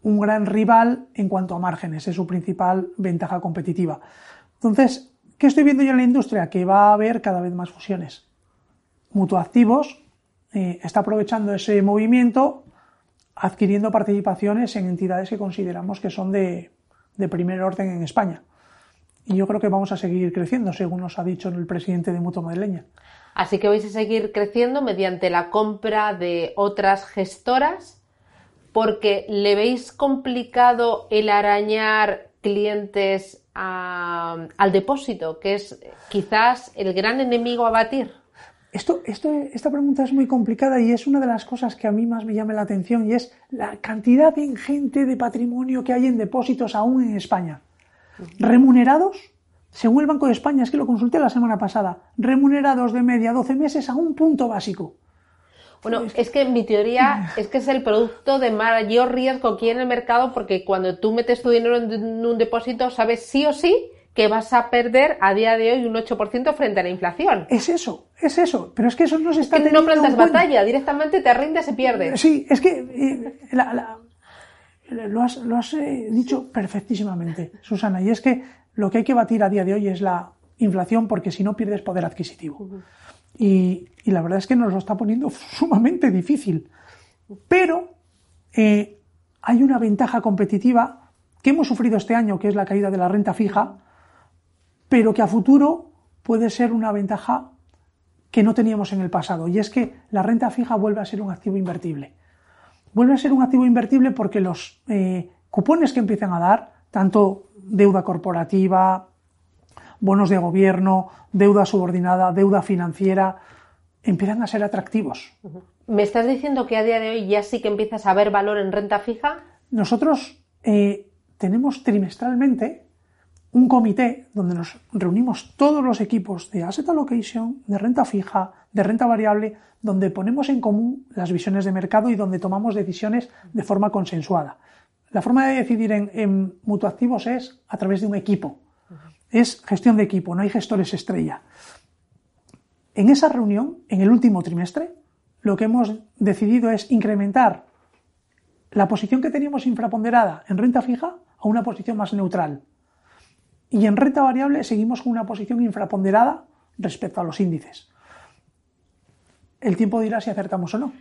S1: un, gran rival en cuanto a márgenes, es su principal ventaja competitiva. Entonces, ¿qué estoy viendo yo en la industria? Que va a haber cada vez más fusiones. Mutuactivos eh, está aprovechando ese movimiento adquiriendo participaciones en entidades que consideramos que son de, de primer orden en España. Y yo creo que vamos a seguir creciendo, según nos ha dicho el presidente de Mutua Madrileña.
S3: Así que vais a seguir creciendo mediante la compra de otras gestoras, porque le veis complicado el arañar clientes al depósito, que es quizás el gran enemigo a batir.
S1: Esto, esto, esta pregunta es muy complicada y es una de las cosas que a mí más me llama la atención y es la cantidad ingente de patrimonio que hay en depósitos aún en España. Remunerados, según el Banco de España, es que lo consulté la semana pasada, remunerados de media 12 meses a un punto básico.
S3: Bueno, es que mi teoría es que es el producto de mayor riesgo aquí en el mercado porque cuando tú metes tu dinero en un depósito sabes sí o sí que vas a perder a día de hoy un 8% frente a la inflación.
S1: Es eso, es eso. Pero es que eso no se está
S3: es que no plantas batalla, directamente te rindes y pierdes.
S1: Sí, es que eh, lo has, eh, dicho perfectísimamente, Susana. Y es que lo que hay que batir a día de hoy es la inflación porque si no pierdes poder adquisitivo. y, la verdad es que nos lo está poniendo sumamente difícil. Pero eh, hay una ventaja competitiva que hemos sufrido este año, que es la caída de la renta fija, pero que a futuro puede ser una ventaja que no teníamos en el pasado, y es que la renta fija vuelve a ser un activo invertible. Vuelve a ser un activo invertible porque los eh, cupones que empiezan a dar, tanto deuda corporativa, bonos de gobierno, deuda subordinada, deuda financiera, empiezan a ser atractivos.
S3: ¿Me estás diciendo que a día de hoy ya sí que empiezas a ver valor en renta fija?
S1: Nosotros eh, tenemos trimestralmente un comité donde nos reunimos todos los equipos de asset allocation, de renta fija, de renta variable, donde ponemos en común las visiones de mercado y donde tomamos decisiones de forma consensuada. La forma de decidir en, mutuactivos es a través de un equipo. Es gestión de equipo, no hay gestores estrella. En esa reunión, en el último trimestre, lo que hemos decidido es incrementar la posición que teníamos infraponderada en renta fija a una posición más neutral. Y en renta variable seguimos con una posición infraponderada respecto a los índices. El tiempo dirá si acertamos o no.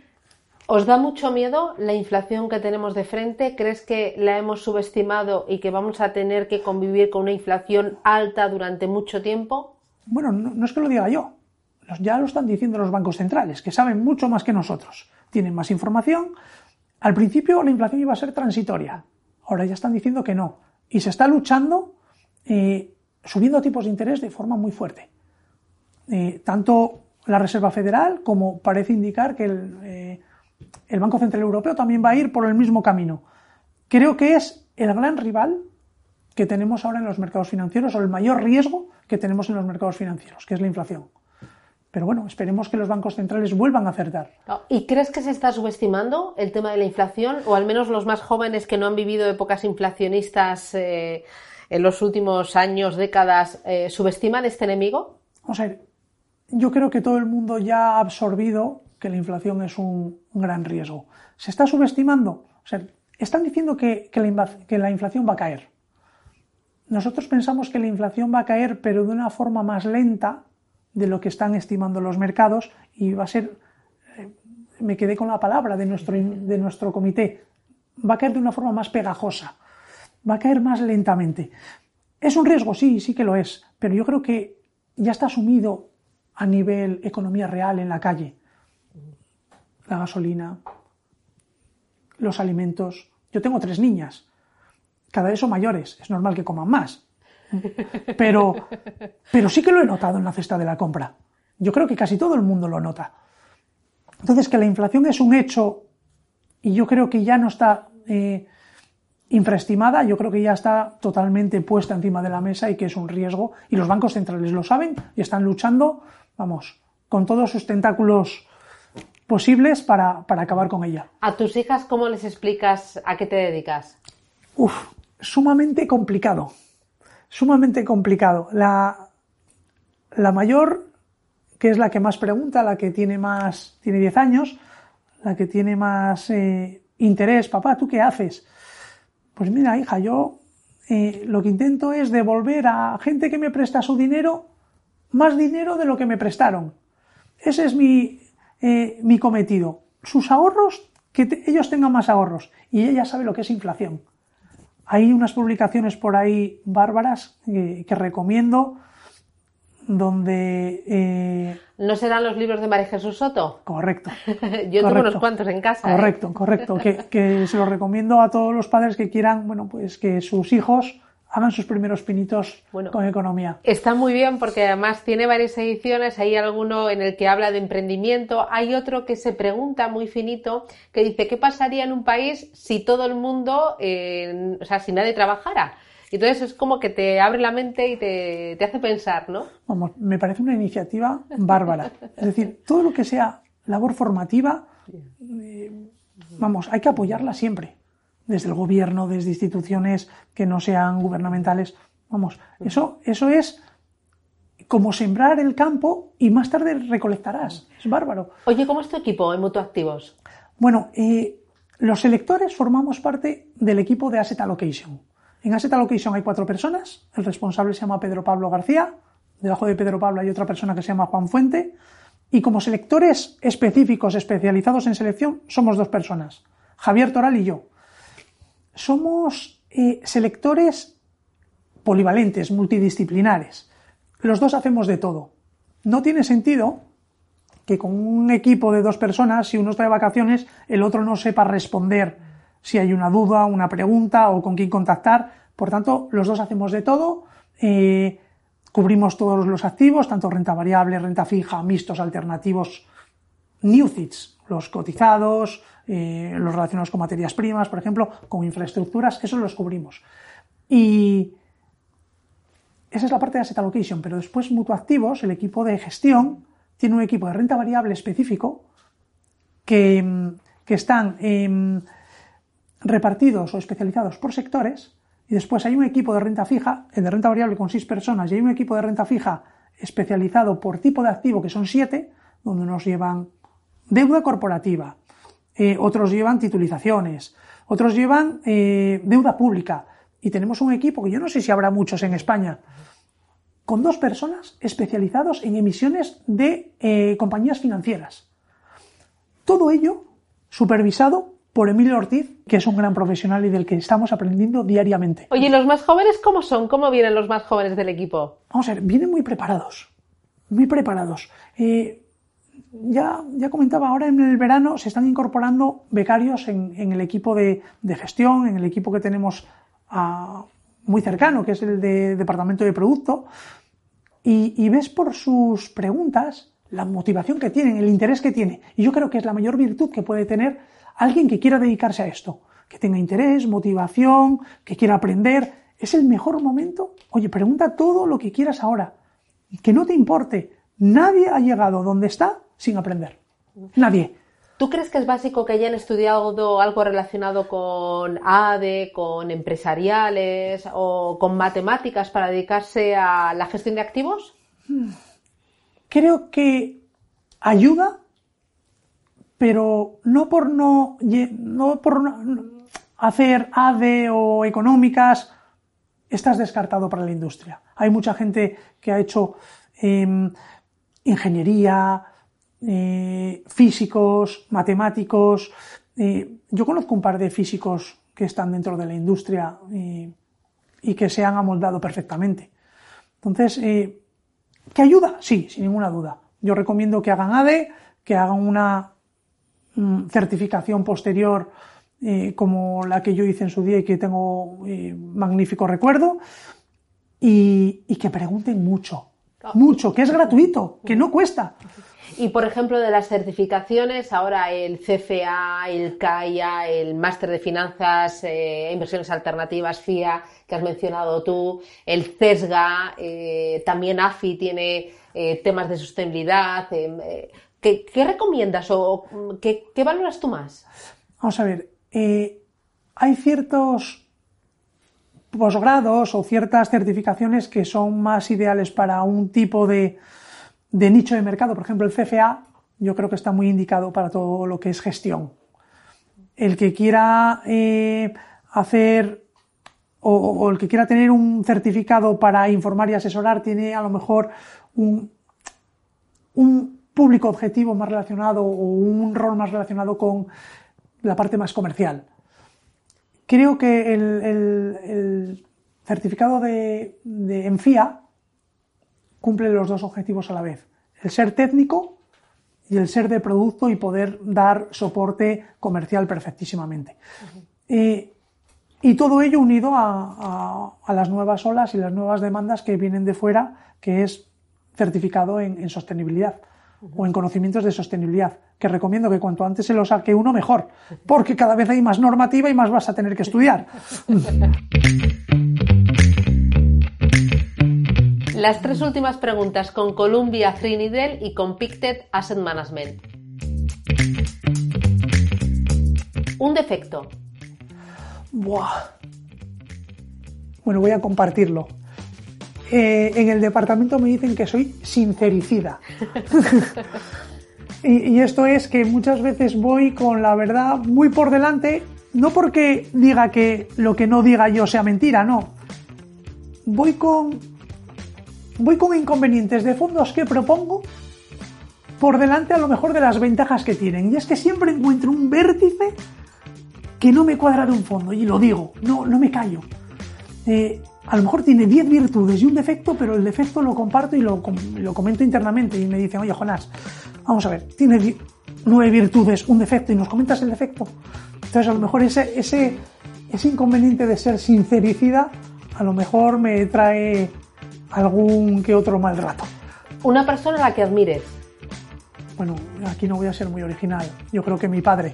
S3: ¿Os da mucho miedo la inflación que tenemos de frente? ¿Crees que la hemos subestimado y que vamos a tener que convivir con una inflación alta durante mucho tiempo?
S1: Bueno, no, es que lo diga yo. Ya lo están diciendo los bancos centrales, que saben mucho más que nosotros. Tienen más información. Al principio la inflación iba a ser transitoria. Ahora ya están diciendo que no. Y se está luchando eh, subiendo tipos de interés de forma muy fuerte. Eh, tanto la Reserva Federal como parece indicar que eh, el, Banco Central Europeo también va a ir por el mismo camino. Creo que es el gran rival que tenemos ahora en los mercados financieros o el mayor riesgo que tenemos en los mercados financieros, que es la inflación. Pero bueno, esperemos que los bancos centrales vuelvan a acertar.
S3: ¿Y crees que se está subestimando el tema de la inflación? O al menos los más jóvenes que no han vivido épocas inflacionistas en los últimos años, décadas, eh, ¿subestiman este enemigo?
S1: Vamos a yo creo que todo el mundo ya ha absorbido que la inflación es un, gran riesgo. ¿Se está subestimando? O sea, están diciendo que, que la inflación va a caer. Nosotros pensamos que la inflación va a caer, pero de una forma más lenta de lo que están estimando los mercados y va a ser, eh, me quedé con la palabra de nuestro, de nuestro comité, va a caer de una forma más pegajosa, va a caer más lentamente. ¿Es un riesgo? Sí, sí que lo es, pero yo creo que ya está asumido a nivel economía real en la calle. La gasolina, los alimentos. Yo tengo tres niñas, cada vez son mayores, es normal que coman más. Pero, pero sí que lo he notado en la cesta de la compra. Yo creo que casi todo el mundo lo nota. Entonces, que la inflación es un hecho y yo creo que ya no está eh, infraestimada, yo creo que ya está totalmente puesta encima de la mesa y que es un riesgo. Y los bancos centrales lo saben y están luchando, vamos, con todos sus tentáculos posibles para, para acabar con ella.
S3: ¿A tus hijas cómo les explicas a qué te dedicas?
S1: Uf, sumamente complicado sumamente complicado. La, la mayor, que es la que más pregunta, la que tiene más, tiene 10 años, la que tiene más eh, interés, papá, ¿tú qué haces? Pues mira, hija, yo eh, lo que intento es devolver a gente que me presta su dinero más dinero de lo que me prestaron. Ese es mi, eh, mi cometido. Sus ahorros, que ellos tengan más ahorros. Y ella sabe lo que es inflación. Hay unas publicaciones por ahí bárbaras que, recomiendo donde...
S3: ¿No serán los libros de María Jesús Soto?
S1: Correcto.
S3: Yo tengo unos cuantos en casa.
S1: ¿eh? Correcto, correcto. Que, que, se los recomiendo a todos los padres que quieran, bueno, pues que sus hijos hagan sus primeros pinitos con economía.
S3: Está muy bien porque además tiene varias ediciones, hay alguno en el que habla de emprendimiento, hay otro que se pregunta muy finito, que dice, ¿qué pasaría en un país si todo el mundo, eh, o sea, si nadie trabajara? Entonces es como que te abre la mente y te, te hace pensar, ¿no?
S1: Vamos, me parece una iniciativa bárbara. Es decir, todo lo que sea labor formativa, eh, vamos, hay que apoyarla siempre desde el gobierno, desde instituciones que no sean gubernamentales. Vamos, eso, eso es como sembrar el campo y más tarde recolectarás. Es bárbaro.
S3: Oye, ¿cómo es tu equipo en Mutuactivos?
S1: Bueno, eh, los electores formamos parte del equipo de Asset Allocation. En Asset Allocation hay cuatro personas. El responsable se llama Pedro Pablo García. Debajo de Pedro Pablo hay otra persona que se llama Juan Fuente. Y como selectores específicos, especializados en selección, somos dos personas. Javier Toral y yo somos eh, selectores polivalentes, multidisciplinares. Los dos hacemos de todo. No tiene sentido que con un equipo de dos personas, si uno está de vacaciones, el otro no sepa responder si hay una duda, una pregunta o con quién contactar. Por tanto, los dos hacemos de todo. Eh, cubrimos todos los activos, tanto renta variable, renta fija, mixtos, alternativos, new los cotizados, eh, los relacionados con materias primas, por ejemplo, con infraestructuras, eso los cubrimos. Y esa es la parte de asset allocation, pero después Mutuactivos, el equipo de gestión, tiene un equipo de renta variable específico que, están em, repartidos o especializados por sectores y después hay un equipo de renta fija, de renta variable con seis personas, y hay un equipo de renta fija especializado por tipo de activo, que son siete, donde nos llevan deuda corporativa, eh, otros llevan titulizaciones, otros llevan eh, deuda pública. Y tenemos un equipo, que yo no sé si habrá muchos en España, con dos personas especializados en emisiones de eh, compañías financieras. Todo ello supervisado por Emilio Ortiz, que es un gran profesional y del que estamos aprendiendo diariamente.
S3: Oye, ¿los más jóvenes cómo son? ¿Cómo vienen los más jóvenes del equipo?
S1: Vamos a ver, vienen muy preparados. Muy preparados ya, ya comentaba, ahora en el verano se están incorporando becarios en, el equipo de, gestión, en el equipo que tenemos ah, muy cercano, que es el de departamento de producto, y, ves por sus preguntas la motivación que tienen, el interés que tiene. Y yo creo que es la mayor virtud que puede tener alguien que quiera dedicarse a esto, que tenga interés, motivación, que quiera aprender. Es el mejor momento. Oye, pregunta todo lo que quieras ahora. Que no te importe Nadie ha llegado donde está sin aprender. Nadie.
S3: ¿Tú crees que es básico que hayan estudiado algo relacionado con ADE, con empresariales o con matemáticas para dedicarse a la gestión de activos?
S1: Creo que ayuda, pero no por no, no por hacer ADE o económicas, estás descartado para la industria. Hay mucha gente que ha hecho em, ingeniería, eh, físicos, matemáticos. Eh, yo conozco un par de físicos que están dentro de la industria eh, y que se han amoldado perfectamente. Entonces, ¿qué ayuda? Sí, sin ninguna duda. Yo recomiendo que hagan ADE, que hagan una certificación posterior como la que yo hice en su día y que tengo magnífico recuerdo, y, y que pregunten mucho, ah. mucho, que es gratuito, que no cuesta.
S3: Y por ejemplo, de las certificaciones, ahora el CFA, el CAIA, el Máster de Finanzas e Inversiones Alternativas, FIA, que has mencionado tú, el CESGA, eh, también AFI tiene eh, temas de sostenibilidad. ¿Qué, recomiendas o qué, valoras tú más?
S1: Vamos a ver, hay ciertos posgrados o ciertas certificaciones que son más ideales para un tipo de nicho de mercado, por ejemplo, el CFA, yo creo que está muy indicado para todo lo que es gestión. El que quiera eh, hacer o, el que quiera tener un certificado para informar y asesorar tiene a lo mejor un público objetivo más relacionado o un rol más relacionado con la parte más comercial. Creo que el, certificado de, de ENFIA cumple los dos objetivos a la vez. El ser técnico y el ser de producto y poder dar soporte comercial perfectísimamente. y todo ello unido a, las nuevas olas y las nuevas demandas que vienen de fuera, que es certificado en, en sostenibilidad o en conocimientos de sostenibilidad, que recomiendo que cuanto antes se lo saque uno mejor, porque cada vez hay más normativa y más vas a tener que estudiar.
S3: Las tres últimas preguntas con Columbia Threadneedle y con Pictet Asset Management. Un defecto.
S1: Buah. Bueno, voy a compartirlo. Eh, en el departamento me dicen que soy sincericida. y, y esto es que muchas veces voy con la verdad muy por delante, no porque diga que lo que no diga yo sea mentira, no. Voy con voy con inconvenientes de fondos que propongo por delante a lo mejor de las ventajas que tienen. Y es que siempre encuentro un vértice que no me cuadra de un fondo. Y lo digo, no, no me callo. Eh, a lo mejor tiene 10 virtudes y un defecto, pero el defecto lo comparto y lo, lo comento internamente. Y me dicen, oye, Jonás, vamos a ver, tiene 9 virtudes, un defecto y nos comentas el defecto. Entonces, a lo mejor ese, ese, ese inconveniente de ser sincericida, a lo mejor me trae algún que otro mal rato.
S3: Una persona a la que admires.
S1: Bueno, aquí no voy a ser muy original. Yo creo que mi padre.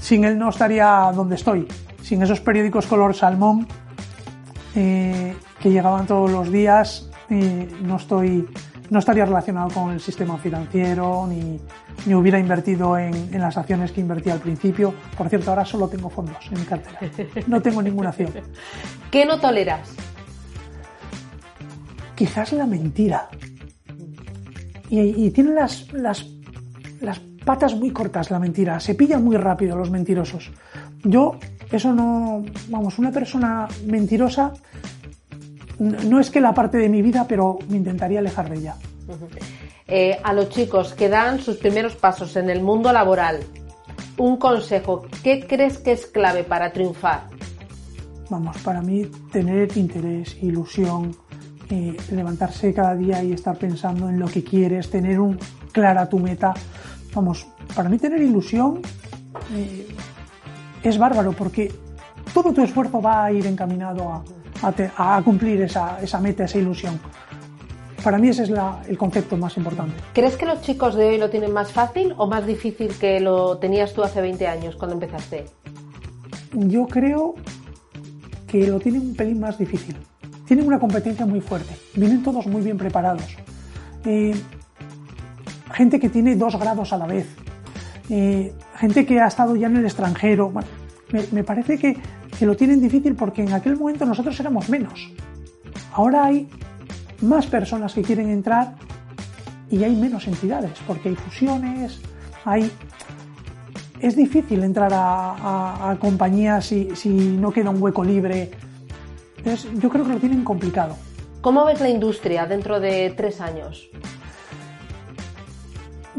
S1: Sin él no estaría donde estoy. Sin esos periódicos color salmón eh, que llegaban todos los días, no estoy, no estaría relacionado con el sistema financiero ni, ni hubiera invertido en, en, las acciones que invertí al principio. Por cierto, ahora solo tengo fondos en mi cartera. No tengo ninguna acción.
S3: ¿Qué no toleras?
S1: quizás la mentira. Y, tiene las, las, las patas muy cortas la mentira, se pilla muy rápido los mentirosos. Yo, eso no, vamos, una persona mentirosa no es que la parte de mi vida, pero me intentaría alejar de ella.
S3: Eh, a los chicos que dan sus primeros pasos en el mundo laboral, un consejo, ¿qué crees que es clave para triunfar?
S1: Vamos, para mí tener interés, ilusión, eh, levantarse cada día y estar pensando en lo que quieres, tener un, clara tu meta. Vamos, para mí tener ilusión eh, es bárbaro porque todo tu esfuerzo va a ir encaminado a, a, cumplir esa, esa, meta, esa ilusión. Para mí ese es la, el concepto más importante.
S3: ¿Crees que los chicos de hoy lo tienen más fácil o más difícil que lo tenías tú hace 20 años cuando empezaste?
S1: Yo creo que lo tienen un pelín más difícil tienen una competencia muy fuerte, vienen todos muy bien preparados. Eh, gente que tiene dos grados a la vez, eh, gente que ha estado ya en el extranjero. Me, parece que, que lo tienen difícil porque en aquel momento nosotros éramos menos. Ahora hay más personas que quieren entrar y hay menos entidades, porque hay fusiones, hay... Es difícil entrar a compañías si, si no queda un hueco libre. Entonces, yo creo que lo tienen complicado.
S3: ¿Cómo ves la industria dentro de tres años?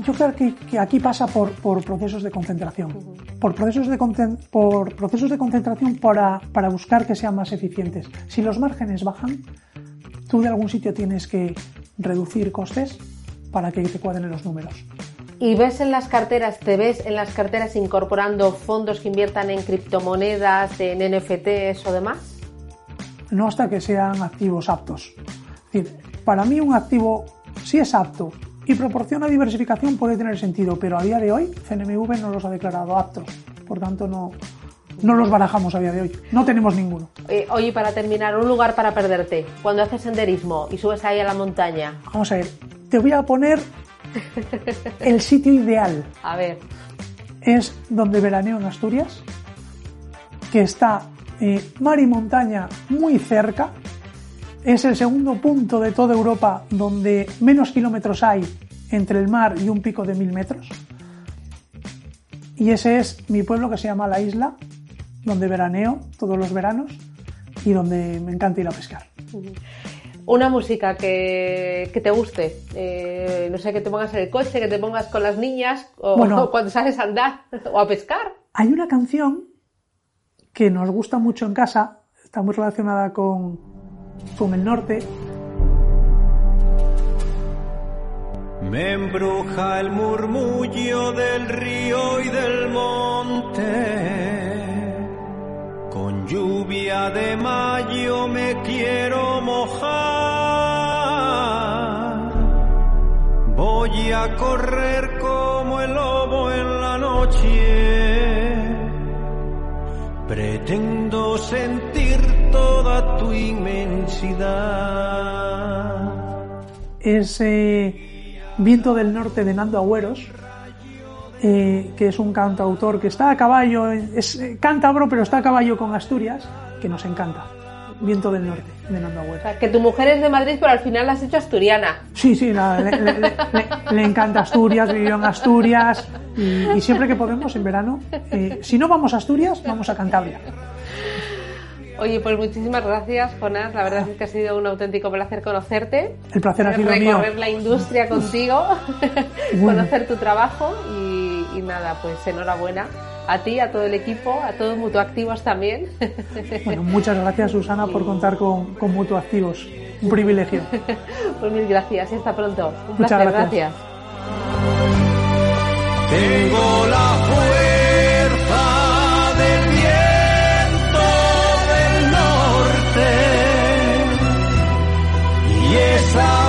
S1: Yo creo que, que aquí pasa por, por procesos de concentración. Por procesos de, por procesos de concentración para, para buscar que sean más eficientes. Si los márgenes bajan, tú de algún sitio tienes que reducir costes para que te cuadren los números.
S3: ¿Y ves en las carteras, te ves en las carteras incorporando fondos que inviertan en criptomonedas, en NFTs o demás?
S1: no hasta que sean activos aptos. Es decir, para mí un activo, si es apto y proporciona diversificación, puede tener sentido, pero a día de hoy CNMV no los ha declarado aptos, por tanto no, no los barajamos a día de hoy, no tenemos ninguno.
S3: Eh, oye, para terminar, un lugar para perderte. Cuando haces senderismo y subes ahí a la montaña.
S1: Vamos a ver, te voy a poner el sitio ideal,
S3: A ver,
S1: es donde veraneo en Asturias, que está eh, mar y montaña muy cerca. Es el segundo punto de toda Europa donde menos kilómetros hay entre el mar y un pico de mil metros. Y ese es mi pueblo que se llama La Isla, donde veraneo todos los veranos y donde me encanta ir a pescar.
S3: una música que, que te guste. Eh, no sé, que te pongas en el coche, que te pongas con las niñas o
S1: Bueno.
S3: cuando sales a andar o a pescar.
S1: Hay una canción que nos gusta mucho en casa, está muy relacionada con, con el norte,
S2: Me embruja el murmullo del río y del monte. Con lluvia de mayo me quiero mojar. Voy a correr como el lobo en la noche. Pretendo sentir toda tu inmensidad.
S1: es eh, Viento del Norte de Nando Agüeros, eh, que es un cantautor que está a caballo, es eh, cántabro, pero está a caballo con Asturias, que nos encanta. Viento del Norte de Nando
S3: O sea, que tu mujer es de Madrid, pero al final la has hecho asturiana.
S1: Sí, sí, nada, le, le- le- le encanta Asturias, vivió en Asturias y, y siempre que podemos en verano, eh, si no vamos a Asturias, vamos a Cantabria.
S3: Oye, pues muchísimas gracias, Jonas. La verdad es que ha sido un auténtico placer conocerte.
S1: El placer ha sido mío.
S3: recorrer la industria contigo,
S1: Bueno.
S3: conocer tu trabajo y, y nada, pues enhorabuena a ti, a todo el equipo, a todos Mutuactivos también.
S1: Bueno, muchas gracias Susana por contar con, con Mutuactivos. Un privilegio.
S3: pues mil gracias y hasta pronto. Un
S1: Muchas
S3: placer,
S1: gracias.
S2: Tengo la fuerza del viento del norte y esa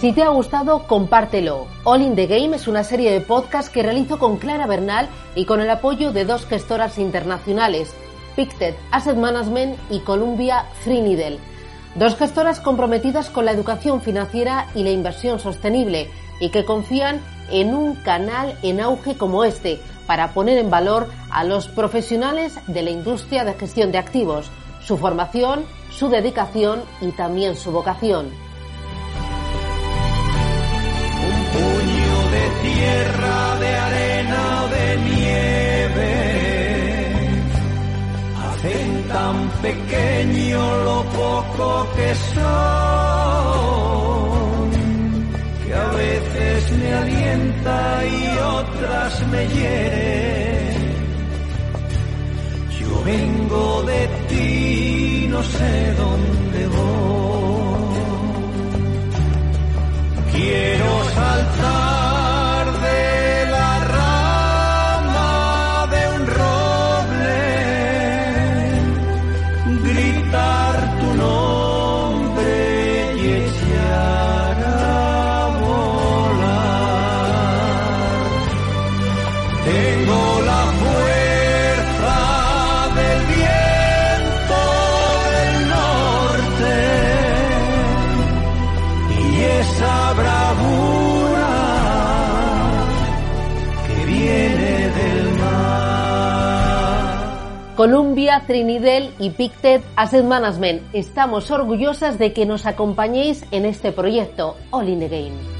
S3: Si te ha gustado, compártelo. All in the Game es una serie de podcasts que realizo con Clara Bernal y con el apoyo de dos gestoras internacionales, Pictet Asset Management y Columbia Threadneedle. Dos gestoras comprometidas con la educación financiera y la inversión sostenible y que confían en un canal en auge como este para poner en valor a los profesionales de la industria de gestión de activos, su formación, su dedicación y también su vocación.
S2: Tierra, de arena o de nieve. Hacen tan pequeño lo poco que son, que a veces me alienta y otras me hiere. Yo vengo de ti, no sé dónde voy. Quiero saltar
S3: Trinidad y Pictet Asset Management. Estamos orgullosas de que nos acompañéis en este proyecto All in the Game.